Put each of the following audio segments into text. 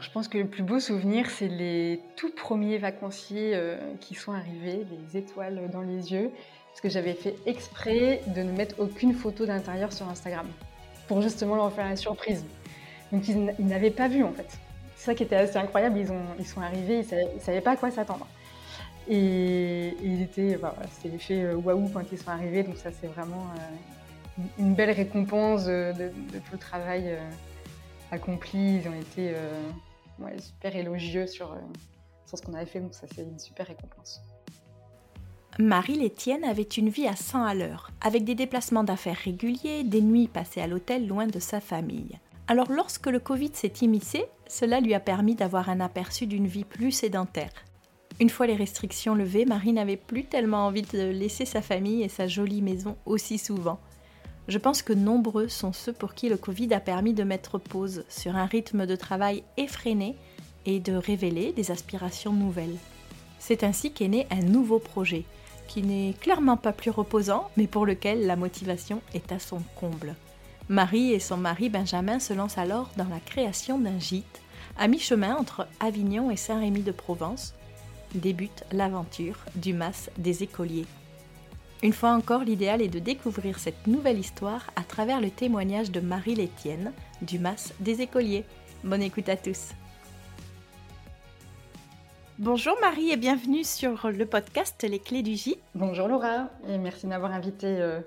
Je pense que le plus beau souvenir, c'est les tout premiers vacanciers euh, qui sont arrivés, les étoiles dans les yeux, parce que j'avais fait exprès de ne mettre aucune photo d'intérieur sur Instagram, pour justement leur faire la surprise. Donc, ils, n'avaient pas vu en fait. C'est ça qui était assez incroyable. Ils, ont, ils sont arrivés, ils ne savaient, pas à quoi s'attendre. Et, ils étaient, bah, c'était l'effet euh, waouh quand ils sont arrivés. Donc, ça, c'est vraiment euh, une belle récompense de, tout le travail accompli. Ils ont été euh, super élogieux sur, euh, sur ce qu'on avait fait, donc ça c'est une super récompense. Marie Létienne avait une vie à 100 à l'heure, avec des déplacements d'affaires réguliers, des nuits passées à l'hôtel loin de sa famille. Alors lorsque le Covid s'est immiscé, cela lui a permis d'avoir un aperçu d'une vie plus sédentaire. Une fois les restrictions levées, Marie n'avait plus tellement envie de laisser sa famille et sa jolie maison aussi souvent. Je pense que nombreux sont ceux pour qui le Covid a permis de mettre pause sur un rythme de travail effréné et de révéler des aspirations nouvelles. C'est ainsi qu'est né un nouveau projet, qui n'est clairement pas plus reposant, mais pour lequel la motivation est à son comble. Marie et son mari Benjamin se lancent alors dans la création d'un gîte, à mi-chemin entre Avignon et Saint-Rémy de Provence. Débute l'aventure du Mas des écoliers. Une fois encore, l'idéal est de découvrir cette nouvelle histoire à travers le témoignage de Marie Létienne du Mas des écoliers. Bonne écoute à tous. Bonjour Marie et bienvenue sur le podcast Les clés du J. Bonjour Laura et merci de m'avoir invité euh,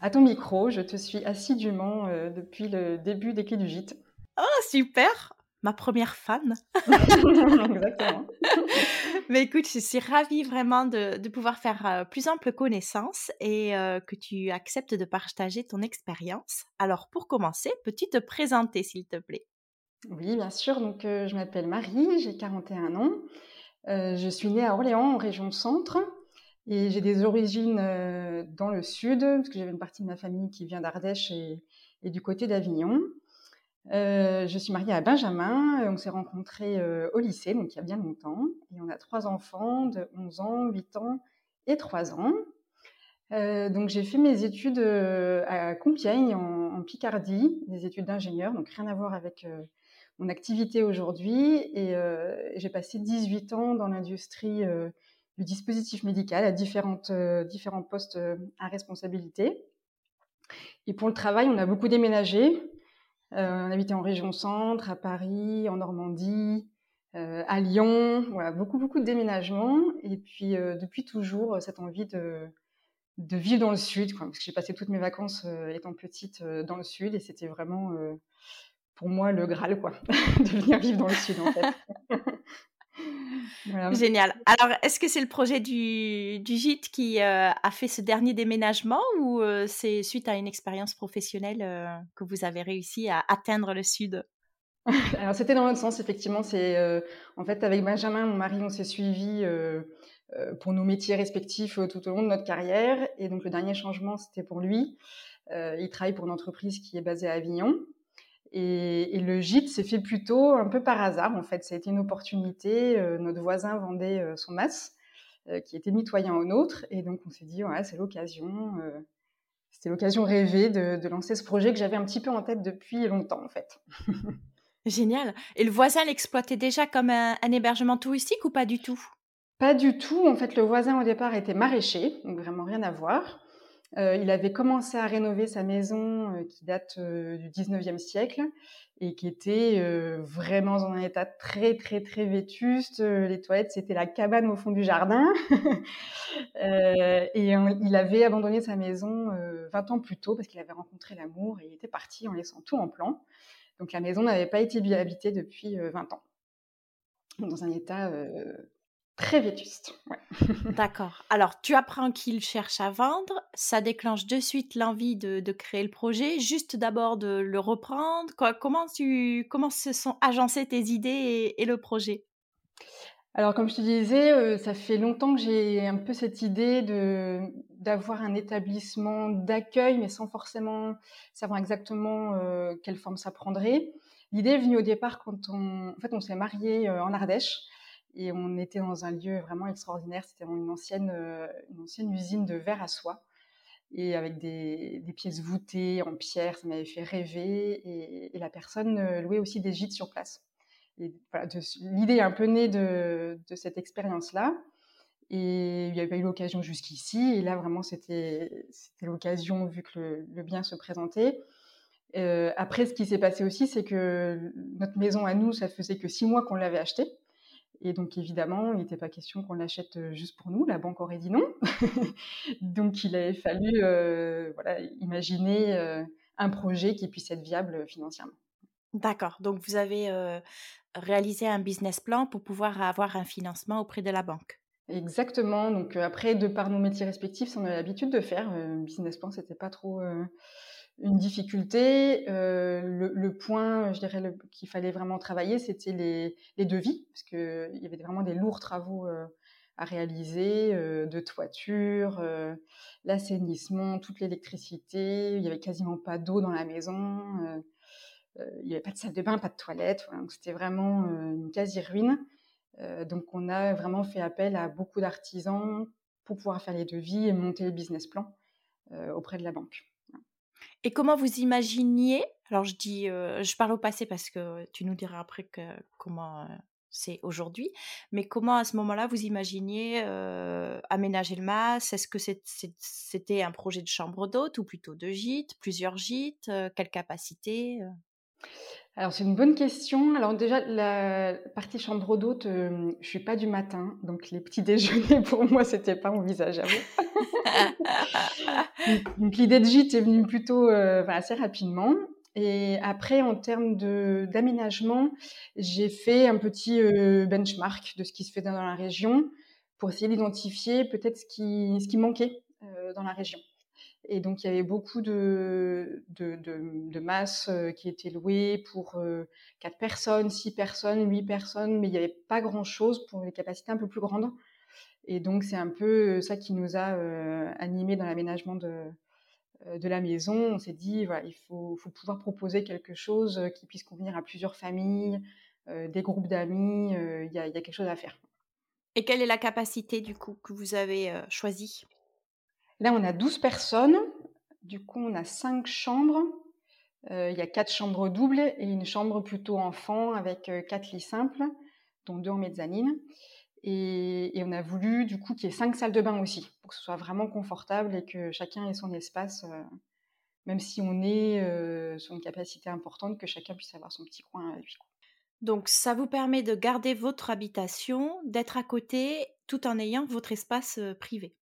à ton micro. Je te suis assidûment euh, depuis le début des clés du gîte. Oh super ma première fan. Exactement. Mais écoute, je suis ravie vraiment de, pouvoir faire euh, plus ample connaissance et euh, que tu acceptes de partager ton expérience. Alors, pour commencer, peux-tu te présenter, s'il te plaît? Oui, bien sûr. Donc, euh, je m'appelle Marie, j'ai 41 ans. je suis née à Orléans, en région centre. Et j'ai des origines dans le sud, parce que j'avais une partie de ma famille qui vient d'Ardèche et du côté d'Avignon. Euh, je suis mariée à Benjamin. On s'est rencontrés euh, au lycée, donc il y a bien longtemps. Et on a trois enfants de 11 ans, 8 ans et 3 ans. Euh, donc j'ai fait mes études à Compiègne, en, Picardie, des études d'ingénieur, donc rien à voir avec mon activité aujourd'hui. Et j'ai passé 18 ans dans l'industrie du dispositif médical à différentes, différents postes à responsabilité. Et pour le travail, on a beaucoup déménagé. Euh, on habitait en région centre, à Paris, en Normandie, euh, à Lyon. Voilà, beaucoup, beaucoup de déménagements. Et puis, euh, depuis toujours, cette envie de, vivre dans le sud, parce que j'ai passé toutes mes vacances étant petite dans le sud, et c'était vraiment pour moi le Graal, quoi, de venir vivre dans le sud. Génial. Alors, est-ce que c'est le projet du, du gîte qui euh, a fait ce dernier déménagement ou euh, c'est suite à une expérience professionnelle euh, que vous avez réussi à atteindre le sud? Alors, c'était dans l'autre sens, effectivement. C'est en fait avec Benjamin, mon mari, on s'est suivis pour nos métiers respectifs tout au long de notre carrière. Et donc, le dernier changement, c'était pour lui. il travaille pour une entreprise qui est basée à Avignon. Et, le gîte s'est fait plutôt un peu par hasard, en fait. Ça a été une opportunité. Euh, notre voisin vendait euh, son mas, euh, qui était mitoyen au nôtre. Et donc, on s'est dit, ouais, c'est l'occasion. C'était l'occasion rêvée de, lancer ce projet que j'avais un petit peu en tête depuis longtemps, en fait. Génial. Et le voisin l'exploitait déjà comme un, un hébergement touristique ou pas du tout? Pas du tout. En fait, le voisin, au départ, était maraîcher, donc vraiment rien à voir. Euh, il avait commencé à rénover sa maison euh, qui date euh, du 19e siècle et qui était vraiment dans un état très très très vétuste. les toilettes, c'était la cabane au fond du jardin. et il avait abandonné sa maison 20 ans plus tôt parce qu'il avait rencontré l'amour et il était parti en laissant tout en plan. Donc la maison n'avait pas été habitée depuis 20 ans. Dans un état Très vétuste. D'accord. Alors, tu apprends qu'il cherche à vendre. Ça déclenche de suite l'envie de, créer le projet. Juste d'abord de le reprendre. comment, tu, comment se sont agencées tes idées et, le projet? Alors, comme je te disais, euh, ça fait longtemps que j'ai un peu cette idée de d'avoir un établissement d'accueil, mais sans forcément savoir exactement euh, quelle forme ça prendrait. L'idée est venue au départ quand on, en fait, on s'est marié euh, en Ardèche. Et on était dans un lieu vraiment extraordinaire. C'était une ancienne, euh, une ancienne usine de verre à soie. Et avec des, pièces voûtées en pierre, ça m'avait fait rêver. Et, la personne euh, louait aussi des gîtes sur place. l'idée est un peu née de, cette expérience-là. Et il n'y avait pas eu l'occasion jusqu'ici. Et là, vraiment, c'était l'occasion, vu que le, bien se présentait. Euh, après, ce qui s'est passé aussi, c'est que notre maison à nous, ça faisait que six mois qu'on l'avait achetée. Et donc, évidemment, il n'était pas question qu'on l'achète euh, juste pour nous. La banque aurait dit non. donc, il avait fallu euh, voilà, imaginer un projet qui puisse être viable financièrement. D'accord. Donc, vous avez réalisé un business plan pour pouvoir avoir un financement auprès de la banque. Exactement. Donc euh, après, de par nos métiers respectifs, on a l'habitude de faire. Euh, business plan, c'était pas trop euh, une difficulté. Le, point, je dirais, qu'il fallait vraiment travailler, c'était les, devis, parce qu'il y avait vraiment des lourds travaux à réaliser, de toiture, l'assainissement, toute l'électricité. Il y avait quasiment pas d'eau dans la maison. il n'y avait pas de salle de bain, pas de toilette. c'était vraiment une quasi-ruine. Euh, donc, on a vraiment fait appel à beaucoup d'artisans pour pouvoir faire les devis et monter le business plan euh, auprès de la banque. Et comment vous imaginiez Alors, je dis, euh, je parle au passé parce que tu nous diras après que, comment c'est aujourd'hui, mais comment à ce moment-là vous imaginiez aménager le MAS? Est-ce que c'était un projet de chambre d'hôte ou plutôt de gîte, plusieurs gîtes Quelle capacité alors c'est une bonne question. Alors déjà la partie chambre d'hôte, euh, je suis pas du matin, donc les petits déjeuners pour moi c'était pas envisageable. Donc l'idée de gîte est venue plutôt euh, assez rapidement. Et après en termes d'aménagement, j'ai fait un petit euh, benchmark de ce qui se fait dans la région pour essayer d'identifier peut-être ce qui, ce qui manquait dans la région. Et donc, il y avait beaucoup de, de, de, masses euh, qui étaient louées pour euh, quatre personnes, six personnes, huit personnes, mais il n'y avait pas grand-chose pour les capacités un peu plus grandes. Et donc, c'est un peu ça qui nous a euh, animés dans l'aménagement de, de la maison. On s'est dit, voilà, il faut, faut, pouvoir proposer quelque chose qui puisse convenir à plusieurs familles, des groupes d'amis. Il y, a, y, a quelque chose à faire. Et quelle est la capacité, du coup, que vous avez choisie? Là, on a 12 personnes. Du coup, on a 5 chambres. Euh, il y a 4 chambres doubles et une chambre plutôt enfant avec 4 euh, lits simples, dont 2 en mezzanine. Et, on a voulu, du coup, qu'il y ait 5 salles de bain aussi, pour que ce soit vraiment confortable et que chacun ait son espace, euh, même si on est sur une capacité importante, que chacun puisse avoir son petit coin à lui. Donc, ça vous permet de garder votre habitation, d'être à côté, tout en ayant votre espace privé.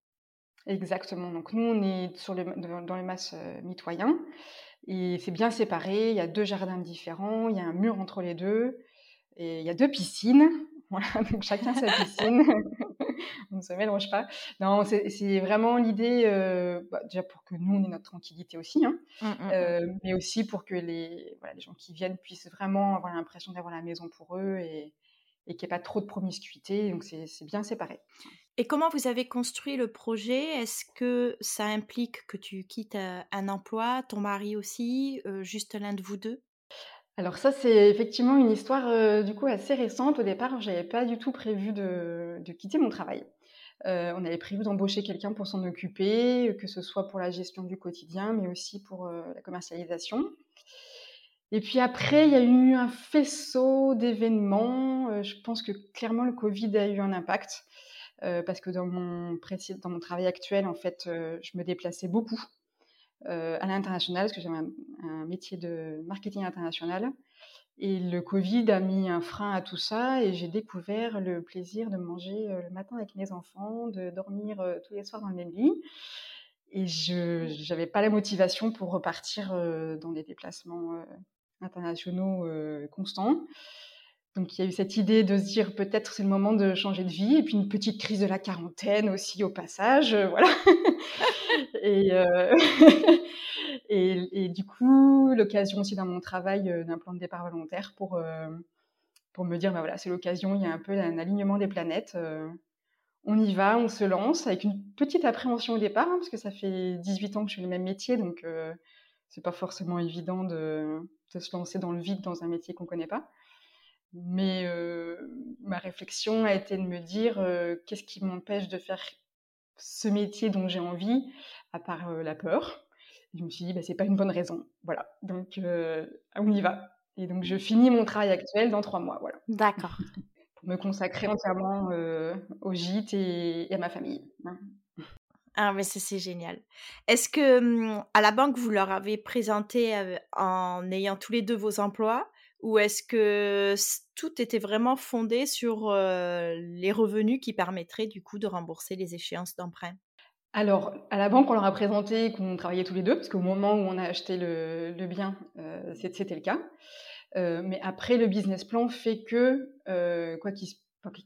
Exactement. Donc nous, on est sur dans les masses euh, mitoyens et c'est bien séparé. Il y a deux jardins différents, il y a un mur entre les deux et il y a deux piscines. Voilà, donc chacun sa piscine. on ne se mélange pas. Non, c'est vraiment l'idée, euh, bah, déjà pour que nous, on ait notre tranquillité aussi, hein, mmh, mmh, mmh. Euh, mais aussi pour que les, voilà, les gens qui viennent puissent vraiment avoir l'impression d'avoir la maison pour eux et, et qu'il n'y ait pas trop de promiscuité. Donc c'est bien séparé. Et comment vous avez construit le projet? Est-ce que ça implique que tu quittes euh, un emploi, ton mari aussi, euh, juste l'un de vous deux? Alors ça, c'est effectivement une histoire euh, du coup assez récente. Au départ, je n'avais pas du tout prévu de, quitter mon travail. on avait prévu d'embaucher quelqu'un pour s'en occuper, que ce soit pour la gestion du quotidien, mais aussi pour la commercialisation. Et puis après, il y a eu un faisceau d'événements. je pense que clairement le Covid a eu un impact. Euh, parce que dans mon, dans mon travail actuel, en fait, euh, je me déplaçais beaucoup euh, à l'international, parce que j'avais un, métier de marketing international. Et le Covid a mis un frein à tout ça, et j'ai découvert le plaisir de manger le matin avec mes enfants, de dormir tous les soirs dans le même lit. Et je n'avais pas la motivation pour repartir dans des déplacements internationaux constants. Donc il y a eu cette idée de se dire peut-être c'est le moment de changer de vie, et puis une petite crise de la quarantaine aussi au passage, euh, voilà. Euh, et, et, du coup, l'occasion aussi dans mon travail euh, d'un plan de départ volontaire pour, pour me dire, bah voilà, c'est l'occasion, il y a un peu un alignement des planètes. on y va, on se lance avec une petite appréhension au départ, hein, parce que ça fait 18 ans que je fais le même métier, donc c'est pas forcément évident de, de, se lancer dans le vide dans un métier qu'on connaît pas. Mais ma réflexion a été de me dire qu'est-ce qui m'empêche de faire ce métier dont j'ai envie, à part la peur? je me suis dit, bah, c'est pas une bonne raison. Voilà, donc on y va. Et donc, je finis mon travail actuel dans trois mois. Voilà. D'accord. Pour me consacrer entièrement au gîte et, à ma famille. Hein. Ah, mais c'est génial. Est-ce que mmh, à la banque, vous leur avez présenté en ayant tous les deux vos emplois? Ou est-ce que tout était vraiment fondé sur les revenus qui permettraient du coup de rembourser les échéances d'emprunt? Alors, à la banque, on leur a présenté qu'on travaillait tous les deux, parce qu'au moment où on a acheté le, bien, c'était le cas. mais après, le business plan fait que, quoi qu'il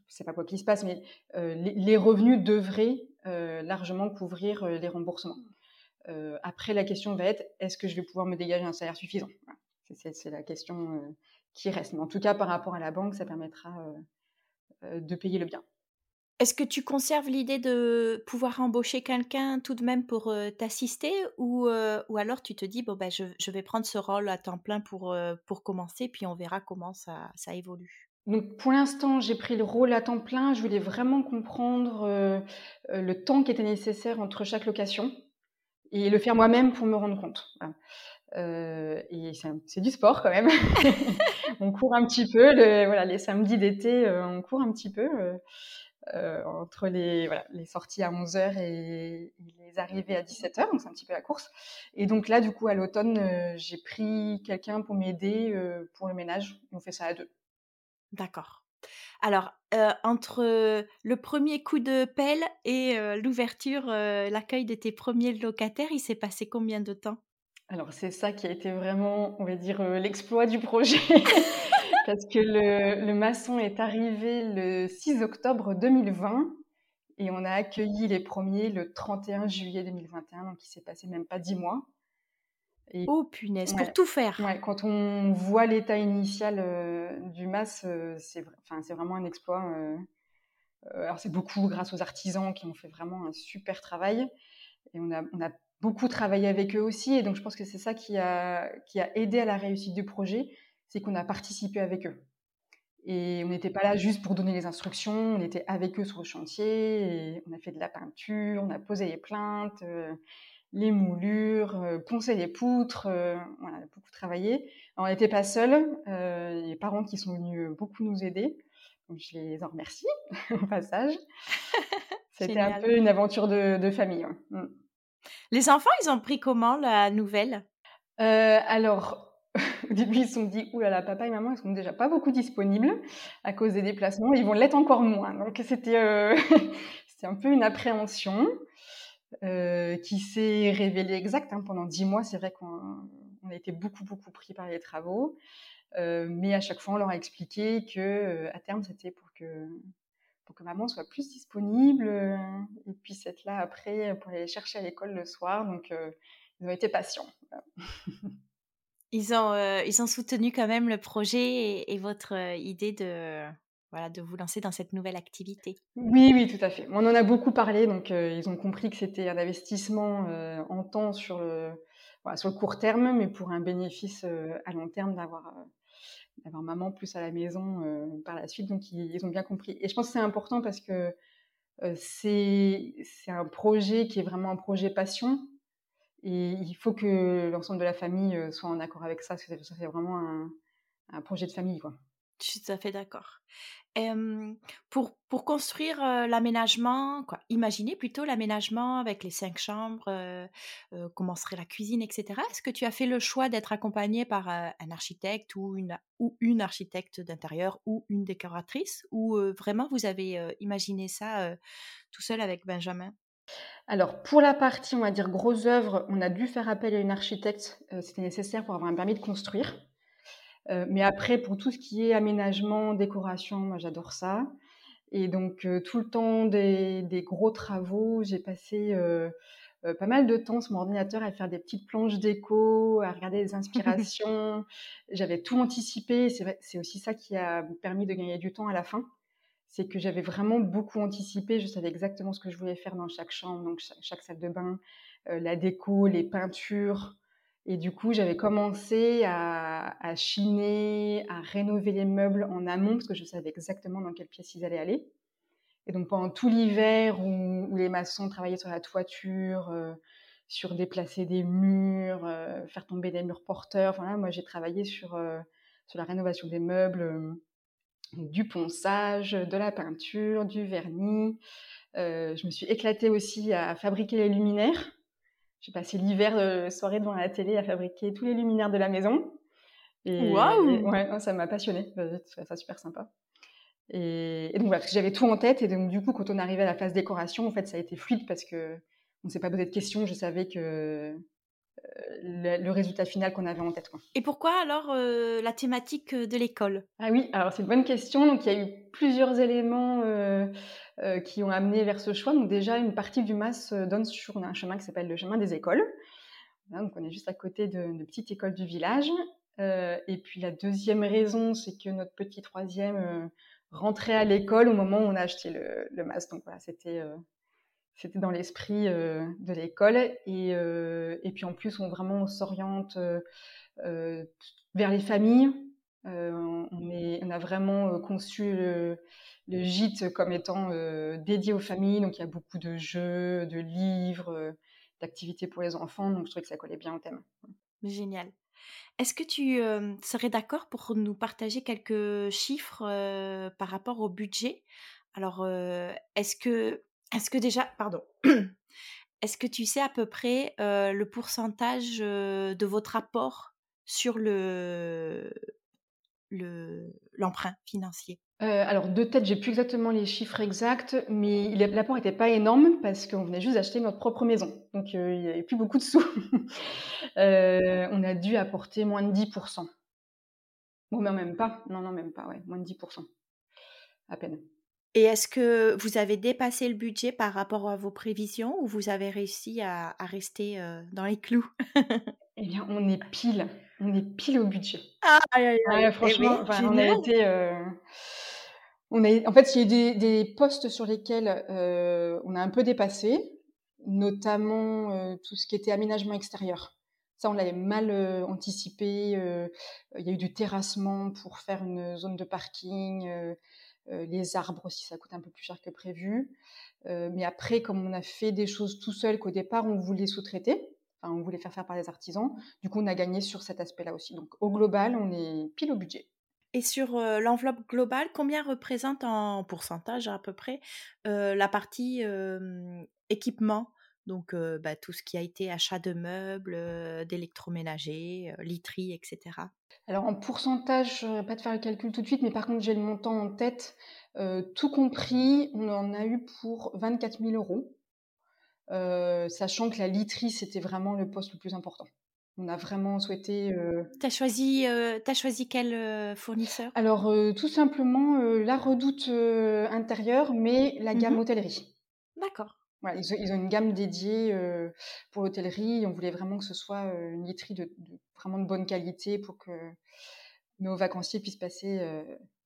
c'est pas quoi qu'il se passe, mais les, revenus devraient largement couvrir les remboursements. après, la question va être est-ce que je vais pouvoir me dégager un salaire suffisant? C'est la question qui reste. Mais en tout cas, par rapport à la banque, ça permettra de payer le bien. Est-ce que tu conserves l'idée de pouvoir embaucher quelqu'un tout de même pour t'assister ou, ou alors tu te dis bon ben je, je, vais prendre ce rôle à temps plein pour, pour commencer puis on verra comment ça, ça évolue donc pour l'instant, j'ai pris le rôle à temps plein. Je voulais vraiment comprendre le temps qui était nécessaire entre chaque location et le faire moi-même pour me rendre compte. Et c'est du sport quand même. on court un petit peu. voilà, les samedis d'été, on court un petit peu. entre les, voilà, les sorties à 11h et, les arrivées à 17h, donc c'est un petit peu la course. Et donc là, du coup, à l'automne, j'ai pris quelqu'un pour m'aider pour le ménage. On fait ça à deux. D'accord. Alors, entre le premier coup de pelle et l'ouverture, l'accueil de tes premiers locataires, il s'est passé combien de temps? Alors, c'est ça qui a été vraiment, on va dire, l'exploit du projet. Parce que le, maçon est arrivé le 6 octobre 2020 et on a accueilli les premiers le 31 juillet 2021, donc il s'est passé même pas dix mois. oh punaise, pour tout faire. Ouais, quand on voit l'état initial du mas, c'est enfin, vraiment un exploit. alors c'est beaucoup grâce aux artisans qui ont fait vraiment un super travail. Et on a, on a beaucoup travaillé avec eux aussi. Et donc je pense que c'est ça qui a, qui a aidé à la réussite du projet, c'est qu'on a participé avec eux. Et on n'était pas là juste pour donner les instructions, on était avec eux sur le chantier, et on a fait de la peinture, on a posé les plaintes, les moulures, euh, poncer les poutres, euh, voilà, beaucoup travaillé. on n'était pas seuls, euh, les parents qui sont venus beaucoup nous aider, donc je les en remercie au passage. C'était un peu une aventure de, famille. Mm. Les enfants, ils ont pris comment la nouvelle? Alors, au début, ils se sont dit, oulala, papa et maman, ils sont déjà pas beaucoup disponibles à cause des déplacements, ils vont l'être encore moins. Donc, c'était c'était un peu une appréhension. Euh, qui s'est révélé exact. Hein, pendant dix mois, c'est vrai qu'on a été beaucoup, beaucoup pris par les travaux. Euh, mais à chaque fois, on leur a expliqué que euh, à terme, c'était pour que, pour que maman soit plus disponible et puisse être là après pour aller chercher à l'école le soir. Donc, ils ont été patients. Ils ont, ils ont soutenu quand même le projet et votre idée de, voilà, de vous lancer dans cette nouvelle activité. Oui, oui, tout à fait. On en a beaucoup parlé, donc euh, ils ont compris que c'était un investissement euh, en temps sur le, sur le court terme, mais pour un bénéfice euh, à long terme d'avoir d'avoir maman plus à la maison par la suite. Donc ils, ont bien compris. Et je pense que c'est important parce que c'est un projet qui est vraiment un projet passion. Et il faut que l'ensemble de la famille soit en accord avec ça, parce que c'est vraiment un, un projet de famille. Quoi. Je suis tout à fait d'accord pour, pour construire l'aménagement, quoi, imaginez plutôt l'aménagement avec les cinq chambres, comment serait la cuisine, etc. Est-ce que tu as fait le choix d'être accompagné par un architecte ou une, ou une architecte d'intérieur ou une décoratrice ou vraiment vous avez imaginé ça tout seul avec Benjamin? Alors, pour la partie, on va dire, grosse œuvre, on a dû faire appel à une architecte. C'était nécessaire pour avoir un permis de construire. Euh, mais après, pour tout ce qui est aménagement, décoration, moi j'adore ça. Et donc, euh, tout le temps des, des gros travaux, j'ai passé euh, pas mal de temps sur mon ordinateur à faire des petites planches déco, à regarder des inspirations. J'avais tout anticipé. C'est aussi ça qui a permis de gagner du temps à la fin. C'est que j'avais vraiment beaucoup anticipé. Je savais exactement ce que je voulais faire dans chaque chambre, donc chaque, chaque salle de bain, la déco, les peintures. Et du coup, j'avais commencé à, chiner, à rénover les meubles en amont parce que je savais exactement dans quelle pièce ils allaient aller. Et donc pendant tout l'hiver où, les maçons travaillaient sur la toiture, euh, sur déplacer des murs, euh, faire tomber des murs porteurs, voilà, moi j'ai travaillé sur, euh, sur la rénovation des meubles, du ponçage, de la peinture, du vernis. je me suis éclatée aussi à fabriquer les luminaires. J'ai passé l'hiver de soirée devant la télé à fabriquer tous les luminaires de la maison. Waouh Ouais, ça m'a passionnée. Je ça super sympa. Et, donc voilà, parce que j'avais tout en tête. Et donc du coup, quand on arrivait à la phase décoration, en fait, ça a été fluide parce que on ne s'est pas posé de questions. Je savais que euh, le, résultat final qu'on avait en tête. Quoi. Et pourquoi alors euh, la thématique de l'école? Ah oui, alors c'est une bonne question. Donc il y a eu plusieurs éléments euh, qui ont amené vers ce choix. Donc déjà, une partie du MAS donne sur un chemin qui s'appelle le chemin des écoles. donc on est juste à côté de, de petite école du village. et puis la deuxième raison, c'est que notre petit troisième rentrer à l'école au moment où on a acheté le, le masque. Donc voilà, c'était euh, c'était dans l'esprit euh, de l'école. Et, euh, et puis en plus, on vraiment s'oriente vers les familles. On, est, on a vraiment conçu le, gîte comme étant dédié aux familles. Donc il y a beaucoup de jeux, de livres, d'activités pour les enfants. Donc je trouvais que ça collait bien au thème. Génial. Est-ce que tu serais d'accord pour nous partager quelques chiffres par rapport au budget? Alors, est-ce que, est que déjà, pardon, est-ce que tu sais à peu près le pourcentage de votre apport sur le l'emprunt financier? Euh, alors, de tête, j'ai plus exactement les chiffres exacts, mais l'apport n'était pas énorme parce qu'on venait juste d'acheter notre propre maison. Donc, euh, il n'y avait plus beaucoup de sous. Euh, on a dû apporter moins de 10%. Bon, mais même pas. Non, non, même pas, ouais. Moins de 10%. À peine. Et est-ce que vous avez dépassé le budget par rapport à vos prévisions ou vous avez réussi à, rester dans les clous? Eh bien, on est pile. On est pile au budget. Ah, aïe, aïe, franchement, eh on a été on a, en fait, il y a des, des postes sur lesquels euh, on a un peu dépassé, notamment euh, tout ce qui était aménagement extérieur. Ça, on l'avait mal euh, anticipé. il y a eu du terrassement pour faire une zone de parking. les arbres aussi, ça coûte un peu plus cher que prévu. mais après, comme on a fait des choses tout seul, qu'au départ, on voulait sous-traiter, enfin, on voulait faire faire par des artisans, du coup, on a gagné sur cet aspect-là aussi. Donc, au global, on est pile au budget. Et sur l'enveloppe globale, combien représente en pourcentage à peu près la partie équipement? Donc bah, tout ce qui a été achat de meubles, d'électroménager, literie, etc. Alors en pourcentage, je ne vais pas te faire le calcul tout de suite, mais par contre j'ai le montant en tête. tout compris, on en a eu pour 24 000 euros, sachant que la literie, c'était vraiment le poste le plus important. On a vraiment souhaité. Euh... Tu as, choisi, euh, as choisi quel euh, fournisseur? Alors, euh, tout simplement la redoute intérieure, mais la gamme mmh hôtellerie. D'accord. Voilà, ils, ont, une gamme dédiée pour l'hôtellerie. On voulait vraiment que ce soit une literie de, vraiment de bonne qualité pour que nos vacanciers puissent passer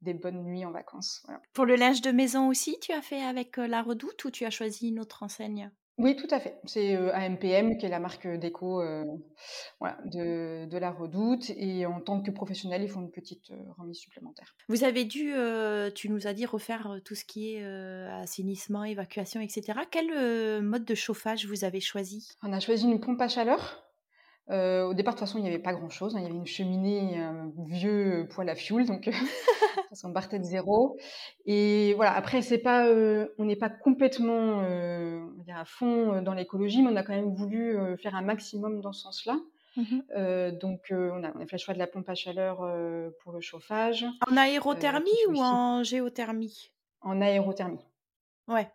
des bonnes nuits en vacances. Pour le linge de maison aussi, tu as fait avec la redoute ou tu as choisi une autre enseigne? Oui, tout à fait. C'est AMPM qui est la marque déco de, la Redoute. Et en tant que professionnel, ils font une petite remise supplémentaire. Vous avez dû, tu nous as dit, refaire tout ce qui est assainissement, évacuation, etc. Quel mode de chauffage vous avez choisi? On a choisi une pompe à chaleur. Au départ, de toute façon, il n'y avait pas grand-chose. Hein. Il y avait une cheminée, un vieux poêle à fioul, donc on partait de zéro. Et voilà, après, c'est pas, euh, on n'est pas complètement euh, à fond euh, dans l'écologie, mais on a quand même voulu faire un maximum dans ce sens-là. Mmh donc, on, a, fait le choix de la pompe à chaleur pour le chauffage. En aérothermie ou en géothermie? En aérothermie. Ouais.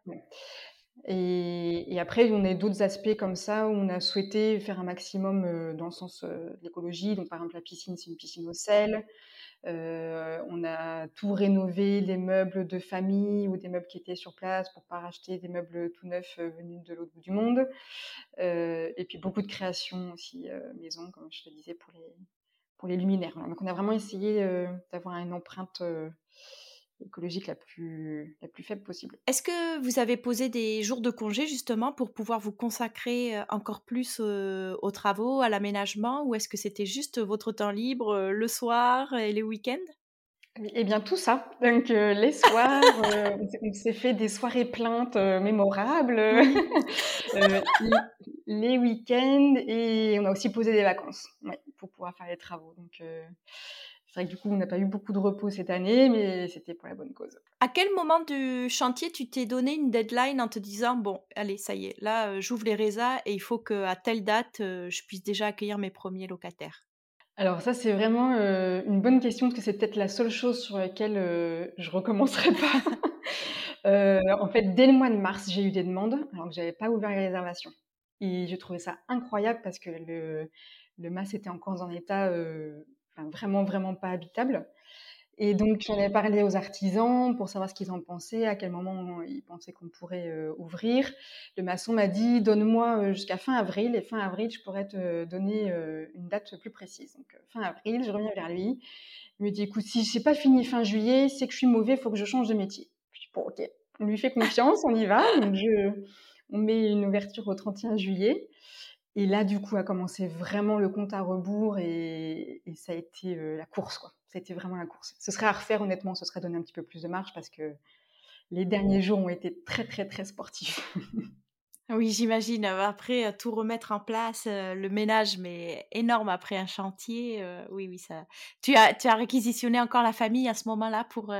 Et, et, après, on a d'autres aspects comme ça où on a souhaité faire un maximum dans le sens de l'écologie. Donc, par exemple, la piscine, c'est une piscine au sel. Euh, on a tout rénové, les meubles de famille ou des meubles qui étaient sur place pour pas racheter des meubles tout neufs euh, venus de l'autre bout du monde. Euh, et puis beaucoup de créations aussi maison, comme je te disais, pour les, pour les luminaires. Donc on a vraiment essayé d'avoir une empreinte écologique la plus, la plus faible possible. Est-ce que vous avez posé des jours de congé justement pour pouvoir vous consacrer euh, encore plus euh, aux travaux, à l'aménagement, ou est-ce que c'était juste votre temps libre euh, le soir et les week-ends? Eh bien, tout ça. Donc, les soirs, on s'est fait des soirées plaintes mémorables, les, week-ends, et on a aussi posé des vacances pour pouvoir faire les travaux. Donc, C'est vrai que du coup, on n'a pas eu beaucoup de repos cette année, mais c'était pour la bonne cause. À quel moment du chantier tu t'es donné une deadline en te disant bon, allez, ça y est, là, j'ouvre les résas et il faut qu'à telle date, je puisse déjà accueillir mes premiers locataires? Alors ça, c'est vraiment une bonne question parce que c'est peut-être la seule chose sur laquelle je recommencerai pas. en fait, dès le mois de mars, j'ai eu des demandes alors que j'avais pas ouvert les réservations. Et j'ai trouvé ça incroyable parce que le, le mas était encore dans un état vraiment, vraiment pas habitable. Et donc, j'en ai parlé aux artisans pour savoir ce qu'ils en pensaient, à quel moment ils pensaient qu'on pourrait euh, ouvrir. Le maçon m'a dit donne-moi euh, jusqu'à fin avril, et fin avril, je pourrais te donner euh, une date plus précise. Donc, fin avril, je reviens vers lui. Il me dit écoute, si c'est pas fini fin juillet, c'est que je suis mauvais, il faut que je change de métier. Je dis bon, ok, on lui fait confiance, on y va. Donc, je, on met une ouverture au 31 juillet. Et là, du coup, a commencé vraiment le compte à rebours et, ça a été la course, quoi. Ça a été vraiment la course. Ce serait à refaire, honnêtement, ce serait donner un petit peu plus de marge parce que les derniers jours ont été très, très, très sportifs. Oui, j'imagine. Après, tout remettre en place, le ménage, mais énorme après un chantier. oui, oui, ça. Tu as, tu as réquisitionné encore la famille à ce moment-là pour,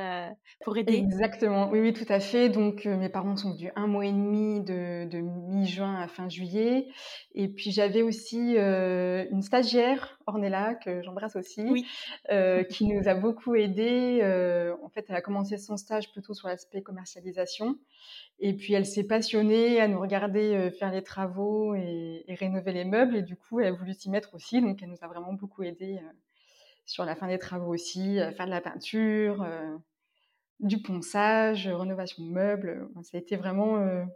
pour aider? Exactement. Oui, oui, tout à fait. Donc, mes parents sont venus un mois et demi de, de mi-juin à fin juillet. Et puis, j'avais aussi une stagiaire, Ornella, que j'embrasse aussi, oui. qui nous a beaucoup aidés. en fait, elle a commencé son stage plutôt sur l'aspect commercialisation. Et puis elle s'est passionnée à nous regarder euh, faire les travaux et, rénover les meubles. Et du coup, elle a voulu s'y mettre aussi. Donc elle nous a vraiment beaucoup aidé euh, sur la fin des travaux aussi, à faire de la peinture, euh, du ponçage, rénovation de meubles. Ça a été vraiment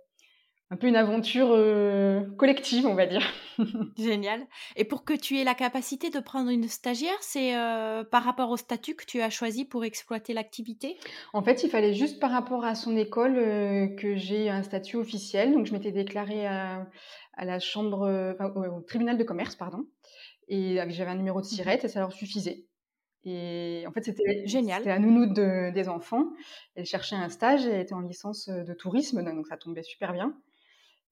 un peu une aventure euh, collective, on va dire. Génial. Et pour que tu aies la capacité de prendre une stagiaire, c'est euh, par rapport au statut que tu as choisi pour exploiter l'activité? En fait, il fallait juste par rapport à son école euh, que j'ai un statut officiel. Donc, je m'étais déclarée à, la chambre, au, tribunal de commerce, pardon. Et j'avais un numéro de SIRET et ça leur suffisait. Et en fait, c'était génial. C'était la nounou des enfants. Elle cherchait un stage, elle était en licence de tourisme, donc ça tombait super bien.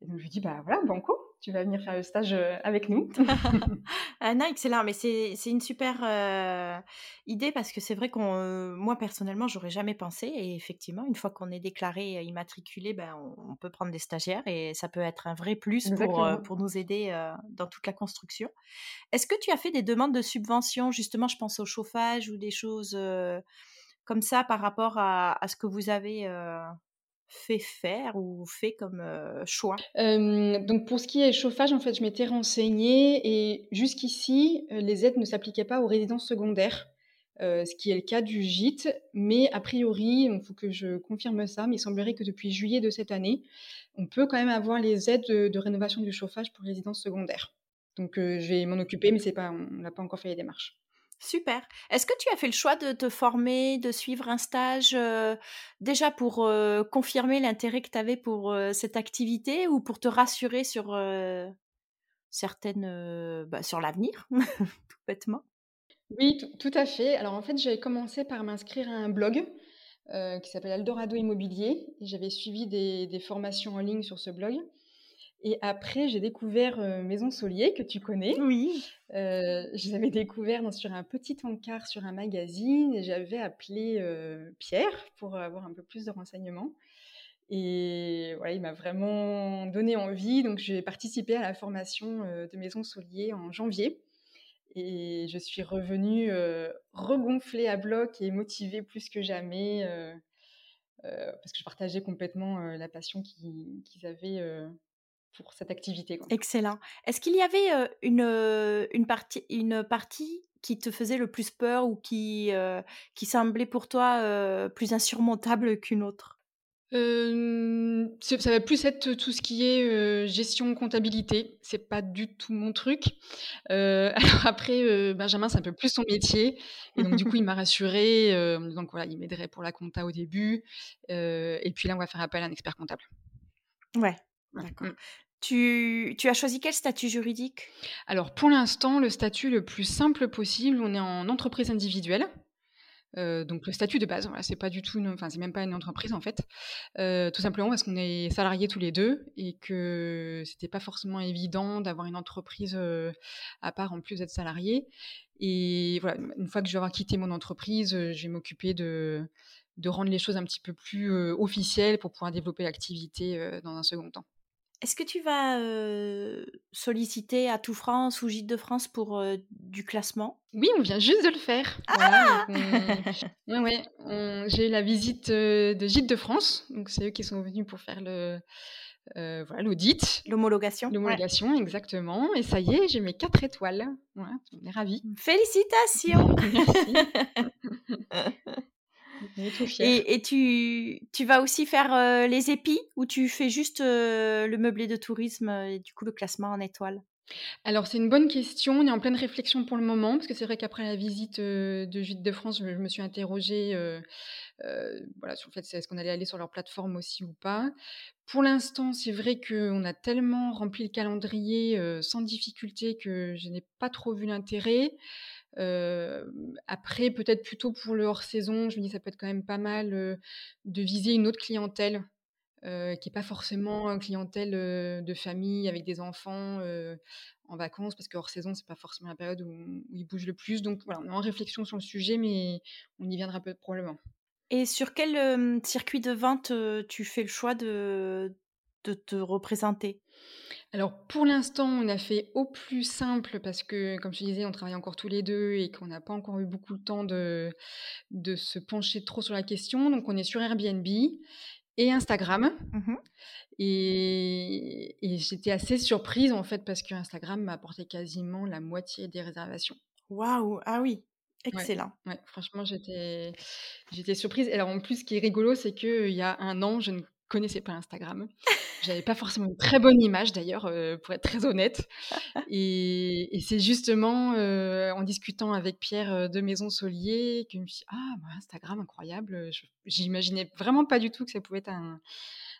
Et donc je lui dis, bah voilà, Banco, tu vas venir faire le stage euh, avec nous. ah non, excellent, mais c'est une super euh, idée parce que c'est vrai qu'on, euh, moi personnellement, j'aurais jamais pensé. Et effectivement, une fois qu'on est déclaré immatriculé, ben, on, peut prendre des stagiaires et ça peut être un vrai plus pour, pour nous aider dans toute la construction. Est-ce que tu as fait des demandes de subventions? Justement, je pense au chauffage ou des choses comme ça par rapport à, à ce que vous avez fait faire ou fait comme choix? Donc pour ce qui est chauffage, en fait, je m'étais renseignée et jusqu'ici, les aides ne s'appliquaient pas aux résidences secondaires. ce qui est le cas du gîte, mais a priori, il faut que je confirme ça, mais il semblerait que depuis juillet de cette année, on peut quand même avoir les aides de, rénovation du chauffage pour résidences secondaires. Donc je vais m'en occuper, mais c'est pas, on n'a pas encore fait les démarches. Super. Est-ce que tu as fait le choix de te former, de suivre un stage déjà pour confirmer l'intérêt que tu avais pour cette activité ou pour te rassurer sur certaines, bah, sur l'avenir, tout bêtement? Oui, tout à fait. Alors en fait, j'avais commencé par m'inscrire à un blog qui s'appelle Eldorado Immobilier j'avais suivi des, formations en ligne sur ce blog. Et après, j'ai découvert Maison Solier, que tu connais. Oui. Euh, je les avais découverts sur un petit encart sur un magazine et j'avais appelé Pierre pour avoir un peu plus de renseignements. Et voilà, il m'a vraiment donné envie. Donc, j'ai participé à la formation de Maison Solier en janvier. Et je suis revenue regonflée à bloc et motivée plus que jamais parce que je partageais complètement la passion qu'ils avaient pour cette activité. Excellent. Est-ce qu'il y avait une, une, partie, une partie qui te faisait le plus peur ou qui, qui semblait pour toi plus insurmontable qu'une autre? Ça va plus être tout ce qui est gestion comptabilité. C'est pas du tout mon truc. alors après, Benjamin, c'est un peu plus son métier. Et donc, du coup, il m'a rassuré donc voilà, il m'aiderait pour la compta au début. et puis là, on va faire appel à un expert comptable. Ouais, D'accord. Mmh. Tu, tu, as choisi quel statut juridique? Alors pour l'instant, le statut le plus simple possible, on est en entreprise individuelle. Euh, donc le statut de base, voilà, c'est pas du tout, enfin c'est même pas une entreprise en fait, euh, tout simplement parce qu'on est salariés tous les deux et que c'était pas forcément évident d'avoir une entreprise euh, à part en plus d'être salarié. Et voilà, une fois que je vais avoir quitté mon entreprise, je vais m'occuper de, de rendre les choses un petit peu plus officielles pour pouvoir développer l'activité dans un second temps. Est-ce que tu vas solliciter à tout France ou Gîte de France pour du classement? Oui, on vient juste de le faire. Ah ouais, J'ai eu la visite de Gîte de France, donc c'est eux qui sont venus pour faire le voilà l'audit, l'homologation. L'homologation, exactement. Et ça y est, j'ai mes quatre étoiles. on est ravis. Félicitations. Et, tu, vas aussi faire euh, les épis ou tu fais juste euh, le meublé de tourisme et du coup le classement en étoiles alors c'est une bonne question, on est en pleine réflexion pour le moment, parce que c'est vrai qu'après la visite euh, de Juite de France, je, me suis interrogée voilà, sur le fait est-ce qu'on allait aller sur leur plateforme aussi ou pas. Pour l'instant, c'est vrai qu'on a tellement rempli le calendrier sans difficulté que je n'ai pas trop vu l'intérêt. Après, peut-être plutôt pour le hors-saison, je me dis ça peut être quand même pas mal de viser une autre clientèle qui n'est pas forcément une clientèle de famille avec des enfants en vacances, parce que hors-saison, c'est pas forcément la période où, ils bougent le plus. Donc voilà, on est en réflexion sur le sujet, mais on y viendra peu probablement. Et sur quel circuit de vente tu fais le choix de, de te représenter? Alors pour l'instant, on a fait au plus simple parce que, comme je disais, on travaille encore tous les deux et qu'on n'a pas encore eu beaucoup de temps de, de se pencher trop sur la question. Donc on est sur Airbnb et Instagram. Mmh et, j'étais assez surprise en fait parce que Instagram m'a apporté quasiment la moitié des réservations. Waouh Ah oui Excellent. Ouais, franchement, j'étais, j'étais surprise. Et alors, en plus, ce qui est rigolo, c'est qu'il y a un an, je ne connaissais pas Instagram. J'avais pas forcément une très bonne image d'ailleurs, euh, pour être très honnête. Et, c'est justement euh, en discutant avec Pierre euh, de Maison Solier que je me suis dit, ah, bah, Instagram, incroyable. J'imaginais vraiment pas du tout que ça pouvait être un,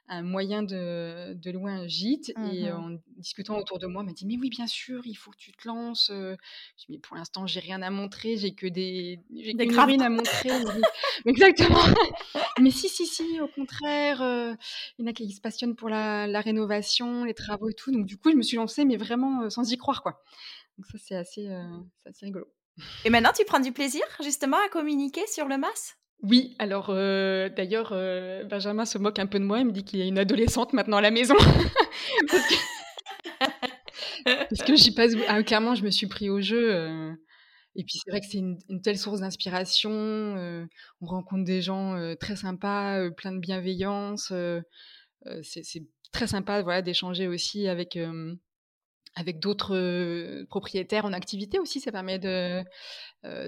un moyen de, de, louer un gîte. Et mmh en discutant autour de moi, m'a dit Mais oui, bien sûr, il faut que tu te lances. Je dis, mais pour l'instant, j'ai rien à montrer, j'ai que des, j'ai des à montrer. Exactement. mais si, si, si, au contraire, il y en a qui se passionnent pour la, la, rénovation, les travaux et tout. Donc, du coup, je me suis lancée, mais vraiment sans y croire, quoi. Donc, ça, c'est assez, assez rigolo. Et maintenant, tu prends du plaisir, justement, à communiquer sur le MAS? Oui, alors euh, d'ailleurs, euh, Benjamin se moque un peu de moi, il me dit qu'il y a une adolescente maintenant à la maison. parce que, j'y passe. Ah, clairement, je me suis pris au jeu. Euh, et puis c'est vrai que c'est une, telle source d'inspiration. on rencontre des gens très sympas, plein de bienveillance. c'est très sympa voilà, d'échanger aussi avec avec d'autres propriétaires en activité aussi. Ça permet de,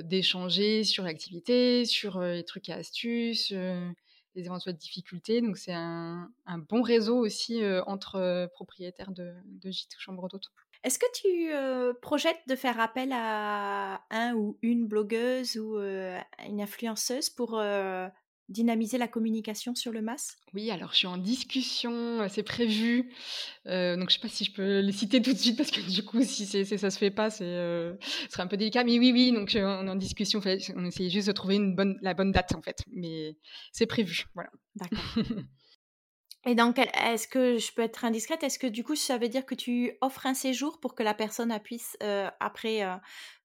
d'échanger sur l'activité, sur les trucs et astuces, les éventuelles difficultés. Donc c'est un, bon réseau aussi entre propriétaires de, de gîtes ou chambres d'hôtes. Est-ce que tu projettes de faire appel à un ou une blogueuse ou une influenceuse pour dynamiser la communication sur le MAS? Oui, alors je suis en discussion, c'est prévu. Euh, donc je ne sais pas si je peux les citer tout de suite parce que du coup, si c'est, ça se fait pas, c'est, euh, ce serait un peu délicat. Mais oui, oui, donc on est en discussion. On essaye juste de trouver une bonne, la bonne date en fait. Mais c'est prévu, voilà. D'accord. Et donc, est-ce que je peux être indiscrète Est-ce que du coup, ça veut dire que tu offres un séjour pour que la personne puisse euh, après euh,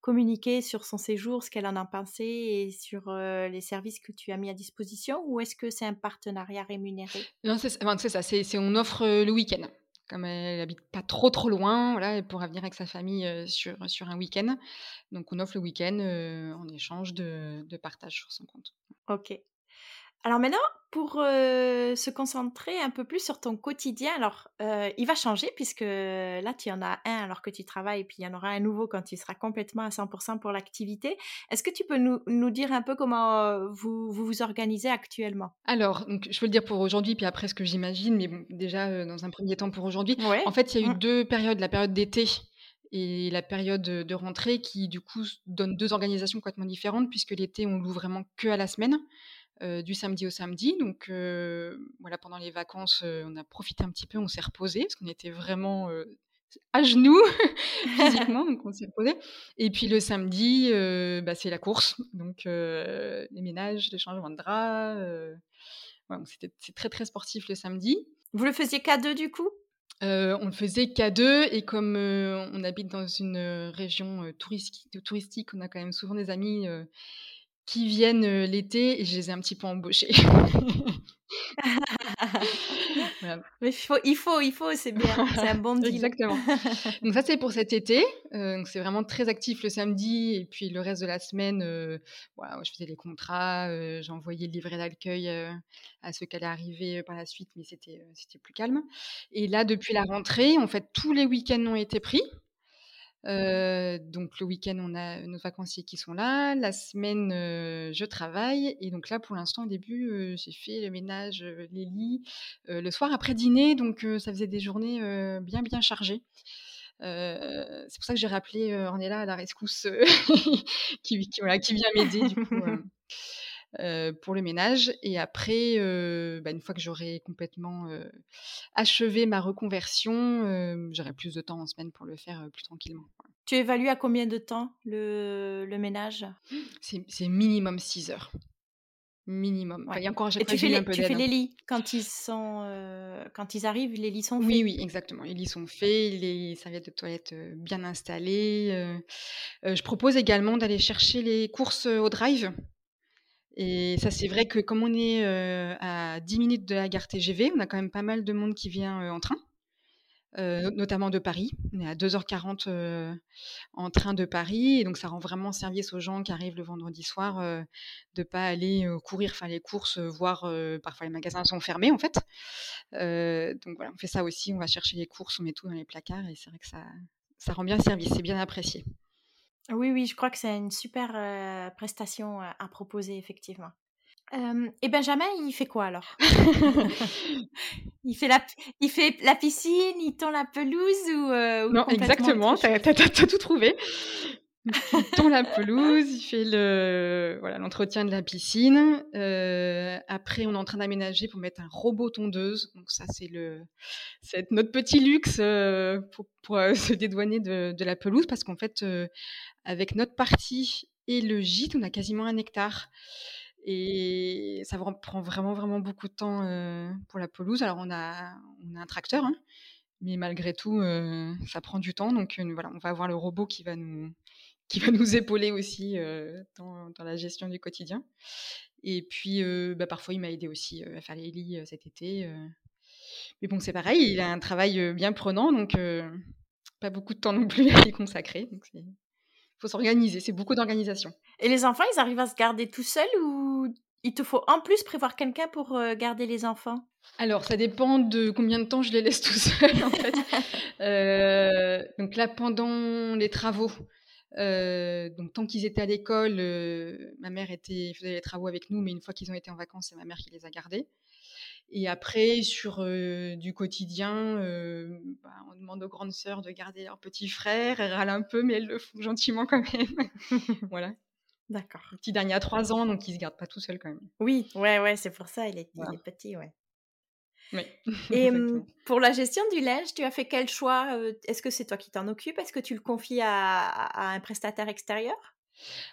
communiquer sur son séjour, ce qu'elle en a pensé et sur euh, les services que tu as mis à disposition Ou est-ce que c'est un partenariat rémunéré? Non, c'est ça. C'est on offre le week-end. Comme elle habite pas trop trop loin, voilà, elle pourra venir avec sa famille sur, sur un week-end. Donc, on offre le week-end en échange de, de partage sur son compte. Ok. Alors maintenant, pour se concentrer un peu plus sur ton quotidien, alors il va changer puisque là tu en as un alors que tu travailles et puis il y en aura un nouveau quand tu seras complètement à 100% pour l'activité. Est-ce que tu peux nous, nous, dire un peu comment vous, vous, vous organisez actuellement? Alors, donc, je peux le dire pour aujourd'hui puis après ce que j'imagine, mais bon, déjà dans un premier temps pour aujourd'hui. En fait, il y a eu mmh. deux périodes, la période d'été et la période de rentrée qui du coup donne deux organisations complètement différentes puisque l'été on loue vraiment que à la semaine. Euh, du samedi au samedi. Donc euh, voilà, pendant les vacances, euh, on a profité un petit peu, on s'est reposé parce qu'on était vraiment à genoux physiquement, donc on s'est reposé. Et puis le samedi, bah, c'est la course, donc les ménages, les changements de draps. c'était c'est très très sportif le samedi. Vous le faisiez qu'à deux du coup? On le faisait qu'à deux et comme on habite dans une région touristique, on a quand même souvent des amis qui viennent l'été et je les ai un petit peu embauchés. Mais il faut, il faut, il faut, c'est bien, c'est un bon deal. Exactement. Donc ça c'est pour cet été. c'est vraiment très actif le samedi et puis le reste de la semaine, voilà, je faisais les contrats, j'envoyais le livret d'accueil à ceux qui allaient arriver par la suite, mais c'était c'était plus calme. Et là depuis la rentrée, en fait tous les week-ends ont été pris. Donc le week-end, on a nos vacanciers qui sont là. La semaine, je travaille et donc là, pour l'instant, au début, j'ai fait le ménage, les lits, le soir après dîner, donc ça faisait des journées, bien, bien chargées. c'est pour ça que j'ai rappelé, Ornella à la rescousse, qui qui voilà, qui vient m'aider du coup, pour le ménage. Et après, bah, une fois que j'aurai complètement achevé ma reconversion, j'aurai plus de temps en semaine pour le faire plus tranquillement. Tu évalues à combien de temps le, le ménage? C'est minimum 6 heures. Minimum. encore, et tu fais, les, tu fais les lits quand ils sont, quand ils arrivent, les lits sont faits? Oui, oui, exactement. Les lits sont faits, les serviettes de toilette bien installées. je propose également d'aller chercher les courses au drive. Et ça, c'est vrai que comme on est à 10 minutes de la gare TGV, on a quand même pas mal de monde qui vient en train, notamment de Paris. On est à 2h40 en train de Paris, et donc ça rend vraiment service aux gens qui arrivent le vendredi soir de ne pas aller courir faire les courses, voire parfois les magasins sont fermés en fait. donc voilà, on fait ça aussi, on va chercher les courses, on met tout dans les placards, et c'est vrai que ça, ça rend bien service, c'est bien apprécié. Oui, oui, je crois que c'est une super prestation à proposer, effectivement. et Benjamin, il fait quoi alors? Il, fait la, il fait la piscine, il tend la pelouse ou, Non, exactement, tu as, tout trouvé. Il la pelouse, il fait le voilà l'entretien de la piscine. après, on est en train d'aménager pour mettre un robot tondeuse. Donc ça, c'est le c'est notre petit luxe pour, pour se dédouaner de, de, la pelouse parce qu'en fait, avec notre partie et le gîte, on a quasiment un hectare. Et ça prend vraiment, vraiment beaucoup de temps pour la pelouse. Alors, on a, on a un tracteur, hein, mais malgré tout, ça prend du temps. Donc, voilà, on va avoir le robot qui va nous, qui va nous épauler aussi dans, dans, la gestion du quotidien. Et puis, bah, parfois, il m'a aidé aussi à faire les lits cet été. Mais bon, c'est pareil, il a un travail bien prenant, donc pas beaucoup de temps non plus à y consacrer. Donc, faut s'organiser, c'est beaucoup d'organisation. Et les enfants, ils arrivent à se garder tout seuls ou il te faut en plus prévoir quelqu'un pour euh, garder les enfants? Alors, ça dépend de combien de temps je les laisse tout seuls, en fait. Euh, donc là, pendant les travaux, euh, donc tant qu'ils étaient à l'école, ma mère était, faisait les travaux avec nous, mais une fois qu'ils ont été en vacances, c'est ma mère qui les a gardés. Et après, sur du quotidien, bah, on demande aux grandes sœurs de garder leur petit frère. Elles râlent un peu, mais elles le font gentiment quand même. voilà. D'accord. Le petit dernier a trois ans, donc il se garde pas tout seul quand même. Oui, ouais, ouais, c'est pour ça, il est, il est petit, ouais. Oui. Et pour la gestion du linge, tu as fait quel choix Est-ce que c'est toi qui t'en occupes? Est-ce que tu le confies à, à un prestataire extérieur?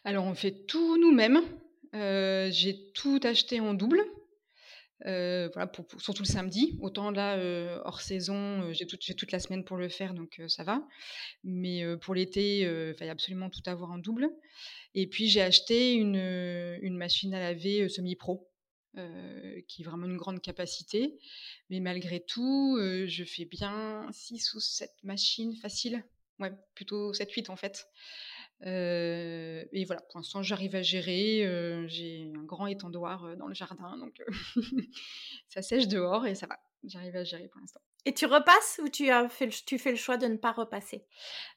Alors, on fait tout nous-mêmes. J'ai tout acheté en double. Euh, voilà, pour, surtout le samedi. Autant là, euh, hors saison, euh, j'ai, toute la semaine pour le faire, donc ça va. Mais pour l'été, il fallait absolument tout avoir en double. Et puis j'ai acheté une, une machine à laver semi-pro. Qui est vraiment une grande capacité. Mais malgré tout, je fais bien 6 ou 7 machines faciles. Ouais, plutôt 7-8 en fait et voilà, pour l'instant, j'arrive à gérer. j'ai un grand étendoir dans le jardin, donc ça sèche dehors et ça va. J'arrive à gérer pour l'instant. Et tu repasses ou tu, as fait tu fais le choix de ne pas repasser?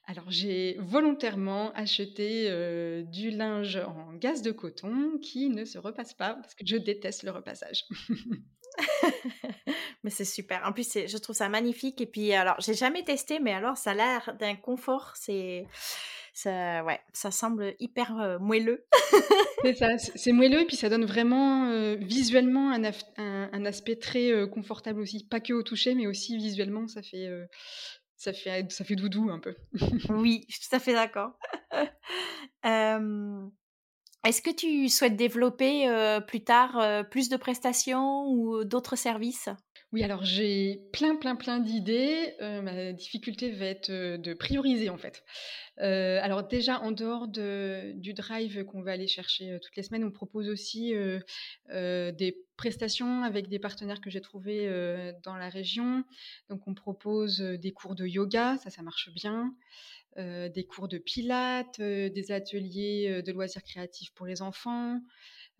Alors, j'ai volontairement acheté du linge en gaz de coton qui ne se repasse pas parce que je déteste le repassage. mais c'est super. En plus, je trouve ça magnifique. Et puis, alors, j'ai jamais testé, mais alors, ça a l'air d'un confort. C'est ça, ouais, ça semble hyper moelleux. c'est ça, c'est moelleux et puis ça donne vraiment visuellement un, un, aspect très confortable aussi, pas que au toucher, mais aussi visuellement, ça fait, ça fait, ça fait doudou un peu. oui, je suis tout à fait d'accord. Est-ce que tu souhaites développer plus tard plus de prestations ou d'autres services? Oui, alors j'ai plein, plein, plein d'idées. Euh, ma difficulté va être euh, de prioriser en fait. Euh, alors déjà, en dehors de, du drive qu'on va aller chercher toutes les semaines, on propose aussi des prestations avec des partenaires que j'ai trouvés dans la région. Donc on propose des cours de yoga, ça, ça marche bien. des cours de pilates, des ateliers de loisirs créatifs pour les enfants,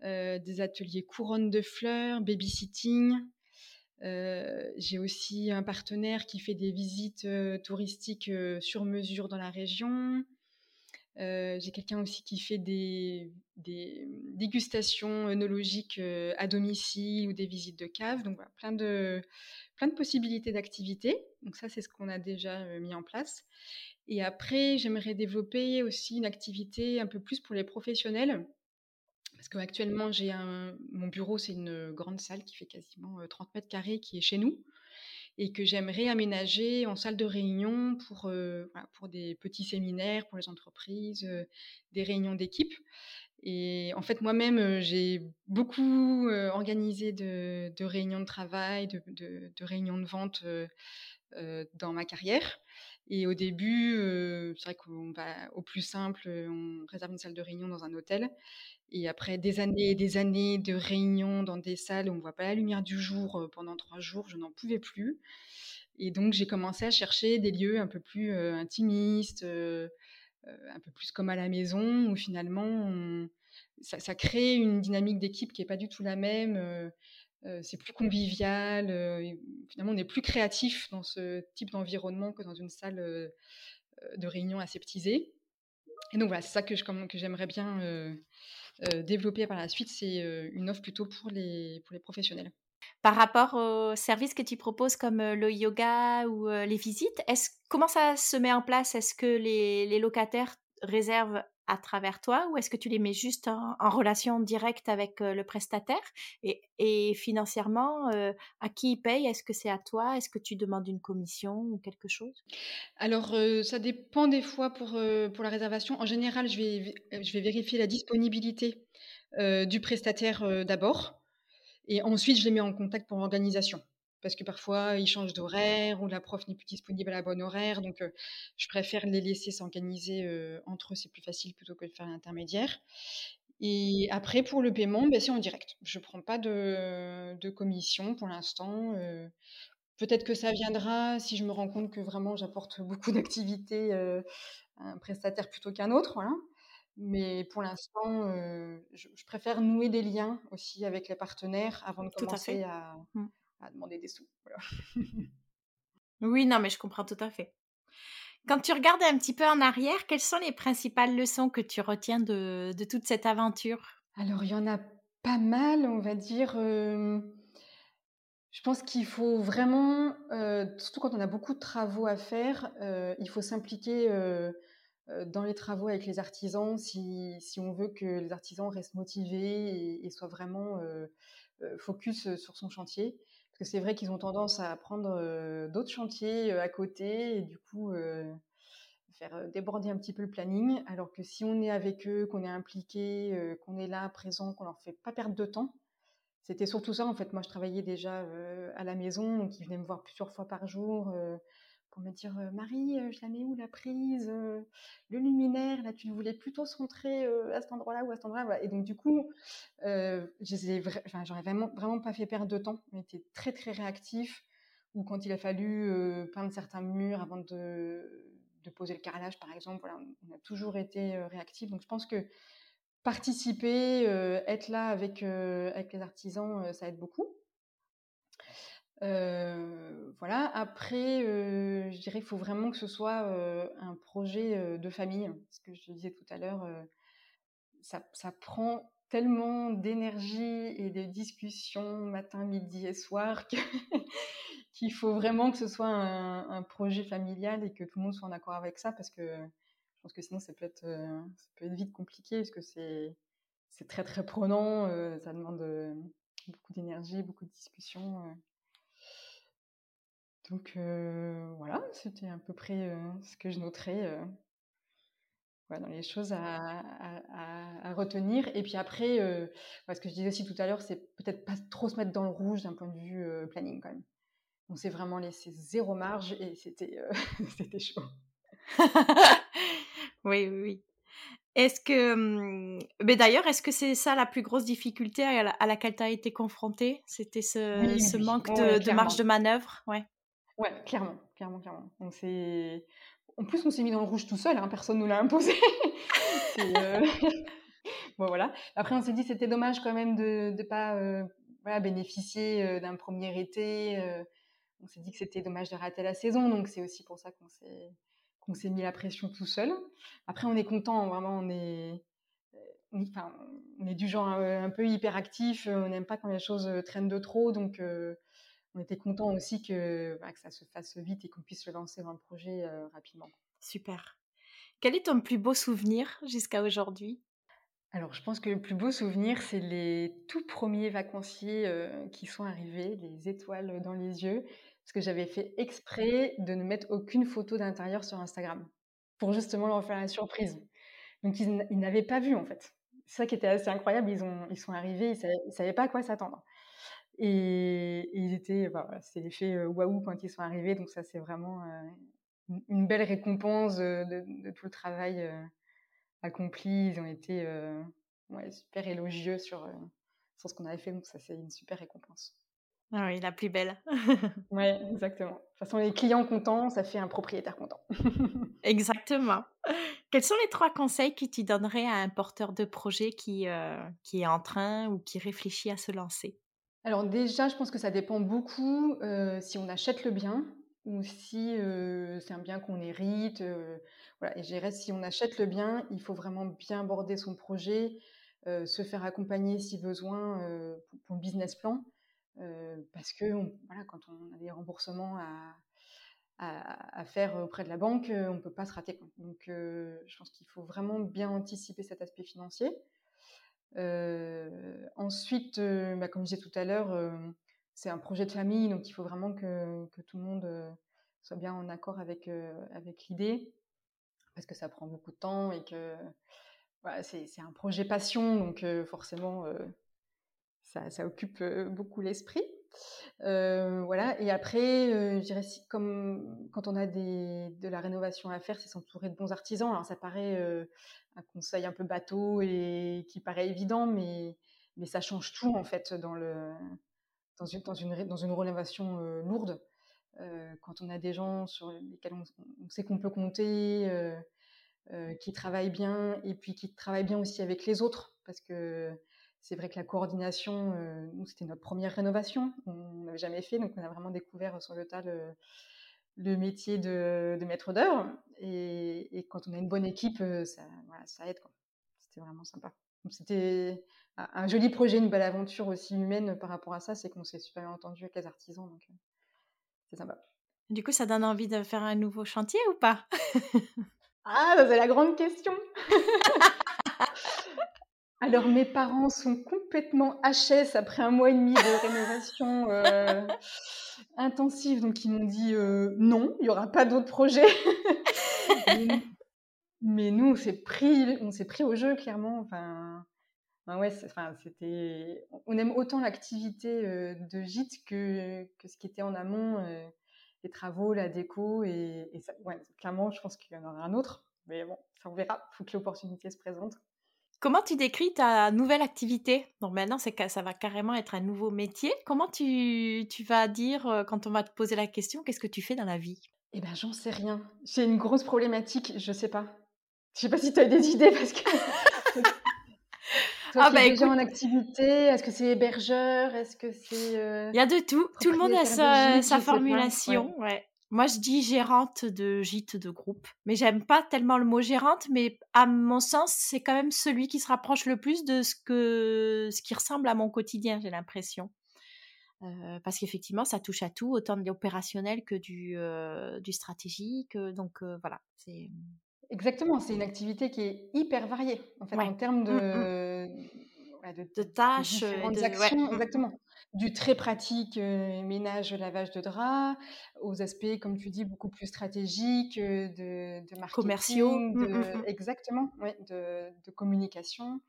des ateliers couronne de fleurs, babysitting. Euh, j'ai aussi un partenaire qui fait des visites euh, touristiques euh, sur mesure dans la région. j'ai quelqu'un aussi qui fait des, dégustations œnologiques à domicile ou des visites de cave. Donc voilà, plein de, plein de possibilités d'activités. Donc ça, c'est ce qu'on a déjà mis en place. Et après, j'aimerais développer aussi une activité un peu plus pour les professionnels parce qu'actuellement, j'ai un, mon bureau, c'est une grande salle qui fait quasiment 30 mètres carrés, qui est chez nous, et que j'aimerais aménager en salle de réunion pour, pour des petits séminaires, pour les entreprises, des réunions d'équipe. Et en fait, moi-même, j'ai beaucoup organisé de, réunions de travail, de réunions de vente dans ma carrière. Et au début, c'est vrai qu'on va au plus simple, on réserve une salle de réunion dans un hôtel. Et après des années et des années de réunions dans des salles où on ne voit pas la lumière du jour pendant trois jours, je n'en pouvais plus. Et donc j'ai commencé à chercher des lieux un peu plus intimistes, un peu plus comme à la maison, où finalement ça, crée une dynamique d'équipe qui n'est pas du tout la même. C'est plus convivial. finalement, on est plus créatif dans ce type d'environnement que dans une salle de réunion aseptisée. Et donc voilà, c'est ça que, que j'aimerais bien euh, développer par la suite, c'est euh, une offre plutôt pour les, pour les professionnels. Par rapport aux services que tu proposes comme euh, le yoga ou les visites, est comment ça se met en place? Est-ce que les, les, locataires réservent à travers toi ou est-ce que tu les mets juste en, relation directe avec le prestataire? Et, financièrement, à qui ils payent? Est-ce que c'est à toi? Est-ce que tu demandes une commission ou quelque chose? Alors, ça dépend des fois pour, pour la réservation. En général, je vais, je vais vérifier la disponibilité du prestataire d'abord et ensuite je les mets en contact pour l'organisation parce que parfois ils changent d'horaire ou la prof n'est plus disponible à la bonne horaire. Donc, je préfère les laisser s'organiser entre eux, c'est plus facile plutôt que de faire l'intermédiaire. Et après, pour le paiement, ben, c'est en direct. Je ne prends pas de, commission pour l'instant. Peut-être que ça viendra si je me rends compte que vraiment j'apporte beaucoup d'activités à un prestataire plutôt qu'un autre. Voilà. Mais pour l'instant, je, préfère nouer des liens aussi avec les partenaires avant de commencer à, mmh à demander des sous. oui, non, mais je comprends tout à fait. Quand tu regardes un petit peu en arrière, quelles sont les principales leçons que tu retiens de, de toute cette aventure? Alors, il y en a pas mal, on va dire. je pense qu'il faut vraiment, surtout quand on a beaucoup de travaux à faire, il faut s'impliquer dans les travaux avec les artisans si, si, on veut que les artisans restent motivés et, et soient vraiment focus sur son chantier que c'est vrai qu'ils ont tendance à prendre d'autres chantiers à côté et du coup faire déborder un petit peu le planning. Alors que si on est avec eux, qu'on est impliqué, qu'on est là, présent, qu'on leur fait pas perdre de temps, c'était surtout ça en fait. Moi, je travaillais déjà à la maison, donc ils venaient me voir plusieurs fois par jour pour me dire Marie, je la mets où la prise Le luminaire, là, tu voulais plutôt se rentrer à cet endroit-là ou à cet endroit-là. Et donc, du coup, j'aurais vraiment, pas fait perdre de temps. On était très, très réactifs. Ou quand il a fallu peindre certains murs avant de, poser le carrelage, par exemple, voilà, on a toujours été réactifs. Donc, je pense que participer, être là avec, avec les artisans, ça aide beaucoup. Euh, voilà. Après, euh, je dirais qu'il faut vraiment que ce soit euh, un projet de famille. Ce que je disais tout à l'heure, ça, prend tellement d'énergie et de discussions matin, midi et soir qu'il faut vraiment que ce soit un, projet familial et que tout le monde soit en accord avec ça parce que je pense que sinon ça peut être, ça peut être vite compliqué parce que c'est, c'est très très prenant, ça demande beaucoup d'énergie, beaucoup de discussions. Donc voilà, c'était à peu près ce que je noterais dans les choses à, retenir. Et puis après, ce que je disais aussi tout à l'heure, c'est peut-être pas trop se mettre dans le rouge d'un point de vue planning quand même. on s'est vraiment laissé zéro marge et c'était c'était chaud. oui, oui, oui. Est-ce que, mmh, mais d'ailleurs, est-ce que c'est ça la plus grosse difficulté à, laquelle tu as été confrontée? C'était ce, ce manque de, marge de manœuvre? Ouais. Ouais, clairement, clairement, clairement. On En plus, on s'est mis dans le rouge tout seul, hein, personne ne nous l'a imposé. Euh, bon, voilà. Après, on s'est dit c'était dommage quand même de ne pas euh, bénéficier euh, d'un premier été. on s'est dit que c'était dommage de rater la saison, donc c'est aussi pour ça qu'on s'est mis la pression tout seul. Après, on est content, vraiment, on est, enfin, on est du genre un, peu hyperactif, on n'aime pas quand les choses traînent de trop, donc on était content aussi que, bah, que, ça se fasse vite et qu'on puisse se lancer dans le projet rapidement. Super. Quel est ton plus beau souvenir jusqu'à aujourd'hui? Alors, je pense que le plus beau souvenir, c'est les tout premiers vacanciers qui sont arrivés, les étoiles dans les yeux parce que j'avais fait exprès de ne mettre aucune photo d'intérieur sur Instagram pour justement leur faire la surprise. Donc ils, n'avaient pas vu en fait. C'est ça qui était assez incroyable. Ils, ont, ils sont arrivés, ils ne savaient, pas à quoi s'attendre. Et, ils étaient, bah, c'est l'effet waouh quand ils sont arrivés. Donc ça c'est vraiment une belle récompense de, tout le travail accompli. Ils ont été super élogieux sur, sur ce qu'on avait fait. Donc ça c'est une super récompense. Ah oui, la plus belle. oui, exactement. De toute façon, les clients contents, ça fait un propriétaire content. exactement. Quels sont les trois conseils que tu donnerais à un porteur de projet qui, euh, qui est en train ou qui réfléchit à se lancer? Alors déjà, je pense que ça dépend beaucoup euh, si on achète le bien ou si euh, c'est un bien qu'on hérite. voilà. Et je si on achète le bien, il faut vraiment bien border son projet, se faire accompagner si besoin pour, pour, le business plan parce que voilà, quand on a des remboursements à, à, faire auprès de la banque, on ne peut pas se rater. Donc, je pense qu'il faut vraiment bien anticiper cet aspect financier. Ensuite, bah, comme je disais tout à l'heure, c'est un projet de famille, donc il faut vraiment que, tout le monde soit bien en accord avec, l'idée, parce que ça prend beaucoup de temps et que c'est un projet passion, donc forcément, ça, occupe beaucoup l'esprit. Voilà. Et après, je dirais, comme quand on a de la rénovation à faire, c'est s'entourer de bons artisans. Alors, ça paraît un conseil un peu bateau et qui paraît évident, mais, mais ça change tout, en fait, dans, le, dans, une, dans, une, dans une rénovation lourde. quand on a des gens sur lesquels on, sait qu'on peut compter, qui travaillent bien, et puis qui travaillent bien aussi avec les autres, parce que c'est vrai que la coordination, euh, nous, c'était notre première rénovation. On n'avait jamais fait, donc on a vraiment découvert sur le tas le, métier de, maître d'œuvre. Et, quand on a une bonne équipe, euh, ça, ça aide. C'était vraiment sympa. C'était un joli projet, une belle aventure aussi humaine par rapport à ça. C'est qu'on s'est super bien entendu avec les artisans. Donc, euh, c'est sympa. Du coup, ça donne envie de faire un nouveau chantier ou pas? Ah, c'est la grande question Alors, mes parents sont complètement HS après un mois et demi de rénovation euh, intensive, donc ils m'ont dit euh, non, il n'y aura pas d'autres projets. mais, nous, on s'est pris, on s'est pris au jeu clairement. Enfin, ouais, enfin, c'était, on aime autant l'activité euh, de gîte que, que ce qui était en amont, les travaux, la déco, et, ça, ouais, clairement, je pense qu'il y en aura un autre. Mais bon, ça on verra. Il faut que l'opportunité se présente. Comment tu décris ta nouvelle activité? Donc maintenant, c'est ça va carrément être un nouveau métier. Comment tu, tu vas dire, euh, quand on va te poser la question, qu'est-ce que tu fais dans la vie? Eh bien, j'en sais rien. J'ai une grosse problématique, je sais pas. Je sais pas si tu as des idées parce que... Toi ah bah, déjà en activité, est-ce que c'est hébergeur? Est-ce que c'est... Euh, Il y a de tout. Tout le monde a sa, sa formulation. Ouais. Moi, je dis gérante de gîte de groupe, mais j'aime pas tellement le mot gérante, mais à mon sens, c'est quand même celui qui se rapproche le plus de ce que ce qui ressemble à mon quotidien, j'ai l'impression. Euh, parce qu'effectivement, ça touche à tout, autant de l'opérationnel que du, euh, du stratégique. Donc euh, voilà, c'est exactement. C'est une activité qui est hyper variée en fait en termes mmh, de, de, de, tâches, de, actions, exactement du très pratique ménage, lavage de draps, aux aspects, comme tu dis, beaucoup plus stratégiques, de, de marketing, commerciaux, mmh, de, mmh, mmh. exactement, ouais, de, de, communication.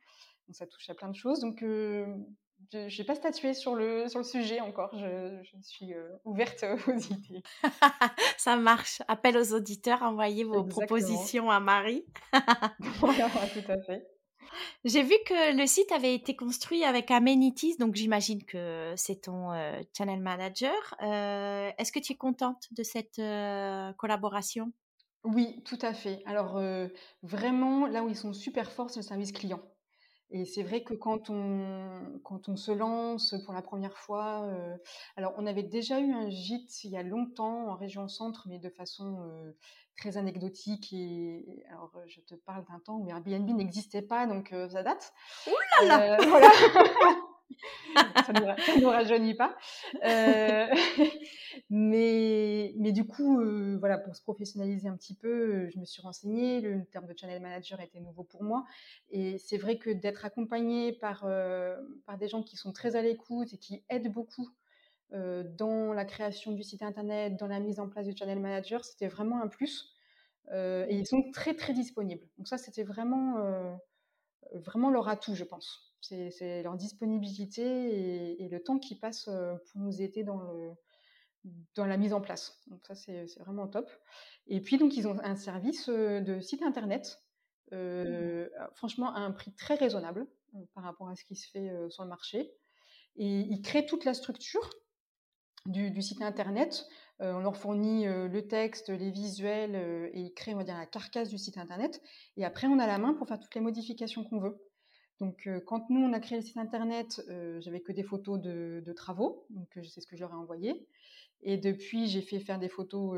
Donc ça touche à plein de choses. Donc je n'ai pas statué sur le, sur le sujet encore. Je, je suis ouverte aux idées. Ça marche. Appel aux auditeurs, envoyez vos propositions à Marie. voilà, tout à fait. J'ai vu que le site avait été construit avec Amenities, donc j'imagine que c'est ton channel manager. Est-ce que tu es contente de cette collaboration? Oui, tout à fait. Alors vraiment, là où ils sont super forts, c'est le service client. Et c'est vrai que quand on, quand on se lance pour la première fois, alors on avait déjà eu un gîte il y a longtemps en région centre, mais de façon très anecdotique. Et alors, je te parle d'un temps où Airbnb n'existait pas, donc ça date. Ouh là là Voilà ça ne nous, rajeunit pas. mais, mais du coup, voilà, pour se professionnaliser un petit peu, je me suis renseignée. Le terme de channel manager était nouveau pour moi. Et c'est vrai que d'être accompagné par, par des gens qui sont très à l'écoute et qui aident beaucoup dans la création du site internet, dans la mise en place du channel manager, c'était vraiment un plus. et ils sont très très disponibles. Donc ça, c'était vraiment, vraiment leur atout, je pense. C'est leur disponibilité et, le temps qu'ils passent pour nous aider dans, le, dans la mise en place. Donc ça, c'est vraiment top. Et puis, donc, ils ont un service de site internet, mmh. franchement, à un prix très raisonnable par rapport à ce qui se fait sur le marché. Et ils créent toute la structure du, site internet. on leur fournit le texte, les visuels, et ils créent, on va dire, la carcasse du site internet. Et après, on a la main pour faire toutes les modifications qu'on veut. Donc, quand nous, on a créé le site internet, j'avais que des photos de, travaux, donc c'est ce que j'aurais envoyé. Et depuis, j'ai fait faire des photos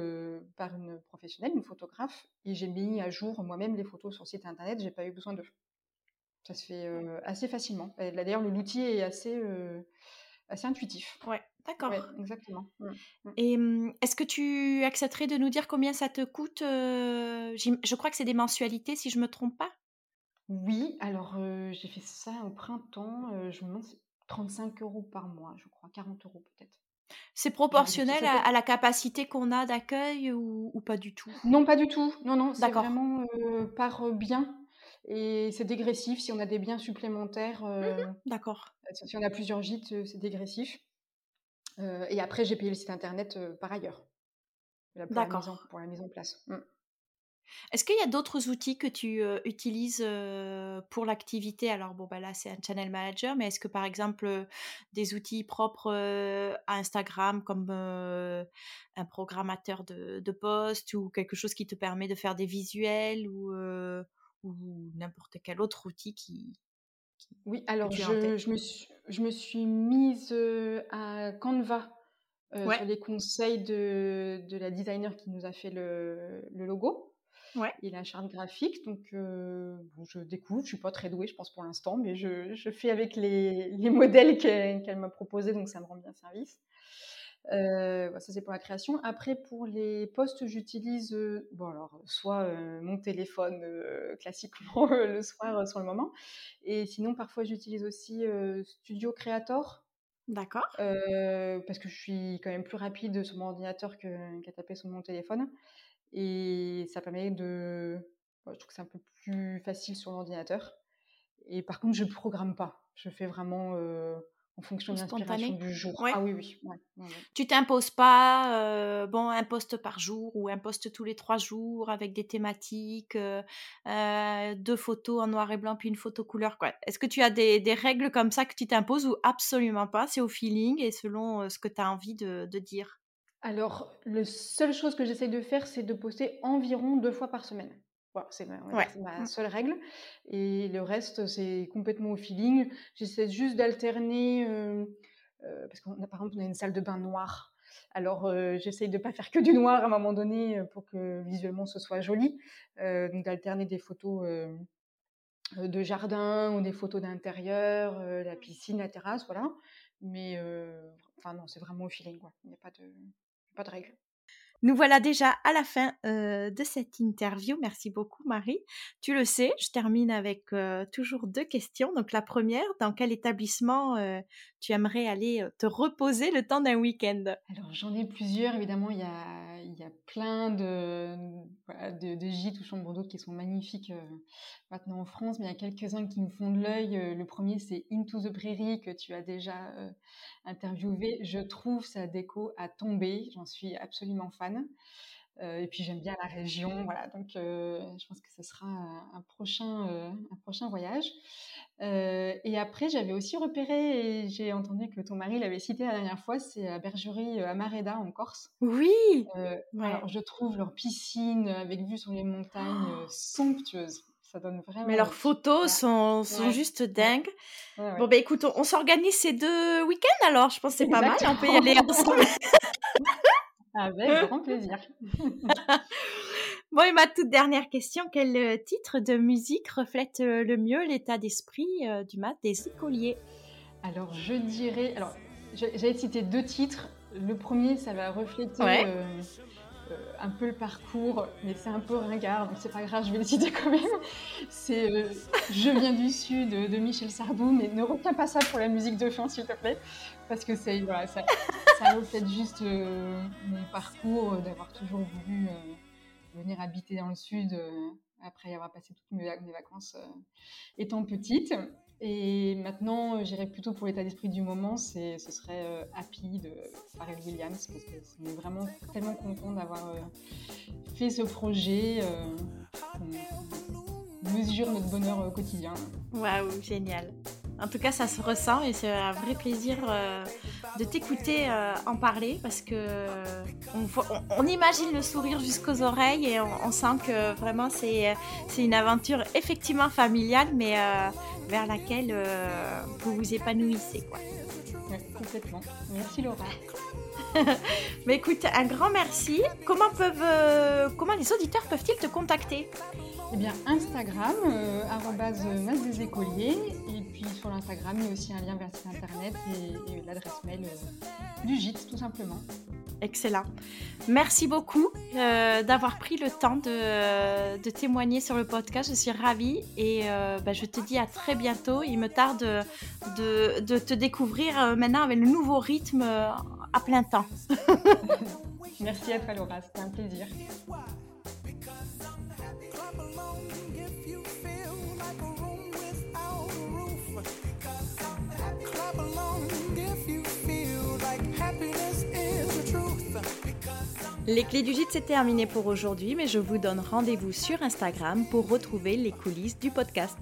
par une professionnelle, une photographe, et j'ai mis à jour moi-même les photos sur le site internet. J'ai pas eu besoin d'eux. Ça se fait assez facilement. D'ailleurs, l'outil est assez, assez intuitif. Ouais, d'accord. exactement. Mmh, mmh. Et mmh, est-ce que tu accepterais de nous dire combien ça te coûte Je crois que c'est des mensualités, si je me trompe pas? Oui, alors j'ai fait ça au printemps, je me demande 35 euros par mois, je crois, 40 euros peut-être. C'est proportionnel à, la capacité qu'on a d'accueil ou, pas du tout? Non, pas du tout. Non, non, c'est vraiment par bien. Et c'est dégressif si on a des biens supplémentaires. Mmh d'accord. Si on a plusieurs gîtes, c'est dégressif. et après, j'ai payé le site internet par ailleurs. D'accord. Pour la mise en place. Mmh. Est-ce qu'il y a d'autres outils que tu utilises pour l'activité? Alors, bon, bah là, c'est un channel manager, mais est-ce que par exemple, des outils propres à Instagram comme un programmateur de, de posts ou quelque chose qui te permet de faire des visuels ou, ou n'importe quel autre outil qui. oui, alors je, me suis, je me suis mise à Canva. sur les conseils de, de, la designer qui nous a fait le, le logo. Ouais. et la charte graphique. Donc, je découvre. Je suis pas très douée, je pense, pour l'instant, mais je, je, fais avec les, les modèles qu'elle m'a proposés, donc ça me rend bien service. ça, c'est pour la création. Après, pour les posts, j'utilise, bon, alors, soit mon téléphone classiquement le soir sur le moment, et sinon, parfois, j'utilise aussi Studio Creator. D'accord. parce que je suis quand même plus rapide sur mon ordinateur qu'à taper sur mon téléphone. Et ça permet de. je trouve que c'est un peu plus facile sur l'ordinateur. Et par contre, je ne programme pas. Je fais vraiment euh, en fonction de l'inspiration du jour. Ah oui, oui. Ouais, tu t'imposes pas euh, bon, un poste par jour ou un poste tous les trois jours avec des thématiques, euh, deux photos en noir et blanc puis une photo couleur. Est-ce que tu as des, des, règles comme ça que tu t'imposes ou absolument pas? C'est au feeling et selon ce que tu as envie de, de dire alors, la seule chose que j'essaye de faire, c'est de poster environ deux fois par semaine. Voilà, c'est ma, mmh. seule règle. Et le reste, c'est complètement au feeling. J'essaie juste d'alterner, euh, euh, parce qu'on a par exemple, on a une salle de bain noire. Alors, euh, j'essaye de ne pas faire que du noir à un moment donné pour que visuellement ce soit joli. donc, d'alterner des photos de jardin ou des photos d'intérieur, la piscine, la terrasse, voilà. Mais, enfin, non, c'est vraiment au feeling. Il n'y a pas de pas de règles. Nous voilà déjà à la fin euh, de cette interview. Merci beaucoup Marie. Tu le sais, je termine avec euh, toujours deux questions. Donc la première, dans quel établissement euh, tu aimerais aller te reposer le temps d'un week-end? Alors j'en ai plusieurs, évidemment, il y a, y a plein de, de, de, gîtes ou chambres d'hôtes qui sont magnifiques maintenant en France, mais il y a quelques-uns qui me font de l'œil. Le premier c'est Into the Prairie que tu as déjà interviewé. Je trouve sa déco à tomber, j'en suis absolument fan. Euh, et puis j'aime bien la région, voilà. Donc euh, je pense que ce sera un, prochain, euh, un prochain voyage. et après, j'avais aussi repéré et j'ai entendu que ton mari l'avait cité la dernière fois, c'est la bergerie Amareda en Corse. Oui. Alors je trouve leur piscine avec vue sur les montagnes oh. somptueuse. Ça donne vraiment. Mais leurs photos sont, sont juste dingues. Bon, ben écoute, on, s'organise ces deux week-ends alors. Je pense que c'est pas mal. On peut y aller ensemble. Avec grand plaisir. bon, et ma toute dernière question, quel euh, titre de musique reflète euh, le mieux l'état d'esprit euh, du mat des écoliers? Alors, je dirais... Alors, j'allais citer deux titres. Le premier, ça va refléter un peu le parcours, mais c'est un peu ringard, donc c'est pas grave, je vais le citer quand même. C'est Je viens du Sud de Michel Sardou, mais ne retiens pas ça pour la musique de fin, s'il te plaît parce que c'est voilà, ça, ça reflète juste euh, mon parcours euh, d'avoir toujours voulu euh, venir habiter dans le sud après avoir passé toutes mes, vacances étant petite. Et maintenant, j'irai plutôt pour l'état d'esprit du moment, ce serait Happy de Pharrell Williams, parce que on est vraiment tellement content d'avoir fait ce projet. Mesure notre bonheur quotidien. Waouh, génial. En tout cas, ça se ressent et c'est un vrai plaisir euh, de t'écouter euh, en parler parce que on, imagine le sourire jusqu'aux oreilles et on, sent que vraiment c'est une aventure effectivement familiale, mais euh, vers laquelle vous vous épanouissez. Quoi. complètement. Merci Laura. mais écoute, un grand merci. Comment peuvent, comment les auditeurs peuvent-ils te contacter? Eh bien, Instagram, euh, des écoliers. Et puis sur l'Instagram, il y a aussi un lien vers le site internet et, l'adresse mail euh, du gîte, tout simplement. Excellent. Merci beaucoup euh, d'avoir pris le temps de, témoigner sur le podcast. Je suis ravie et euh, bah, je te dis à très bientôt. Il me tarde de, de te découvrir maintenant avec le nouveau rythme à plein temps. Merci à toi Laura, c'était un plaisir. Les clés du gîte, c'est terminé pour aujourd'hui, mais je vous donne rendez-vous sur Instagram pour retrouver les coulisses du podcast.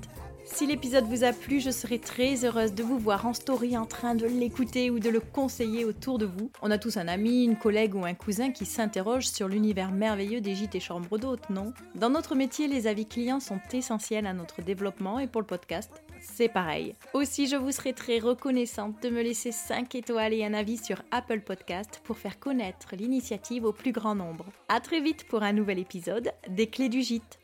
Si l'épisode vous a plu, je serai très heureuse de vous voir en story en train de l'écouter ou de le conseiller autour de vous. On a tous un ami, une collègue ou un cousin qui s'interroge sur l'univers merveilleux des gîtes et chambres d'hôtes, non? Dans notre métier, les avis clients sont essentiels à notre développement et pour le podcast, c'est pareil. Aussi, je vous serai très reconnaissante de me laisser 5 étoiles et un avis sur Apple Podcast pour faire connaître l'initiative au plus grand nombre. A très vite pour un nouvel épisode des Clés du Gîte.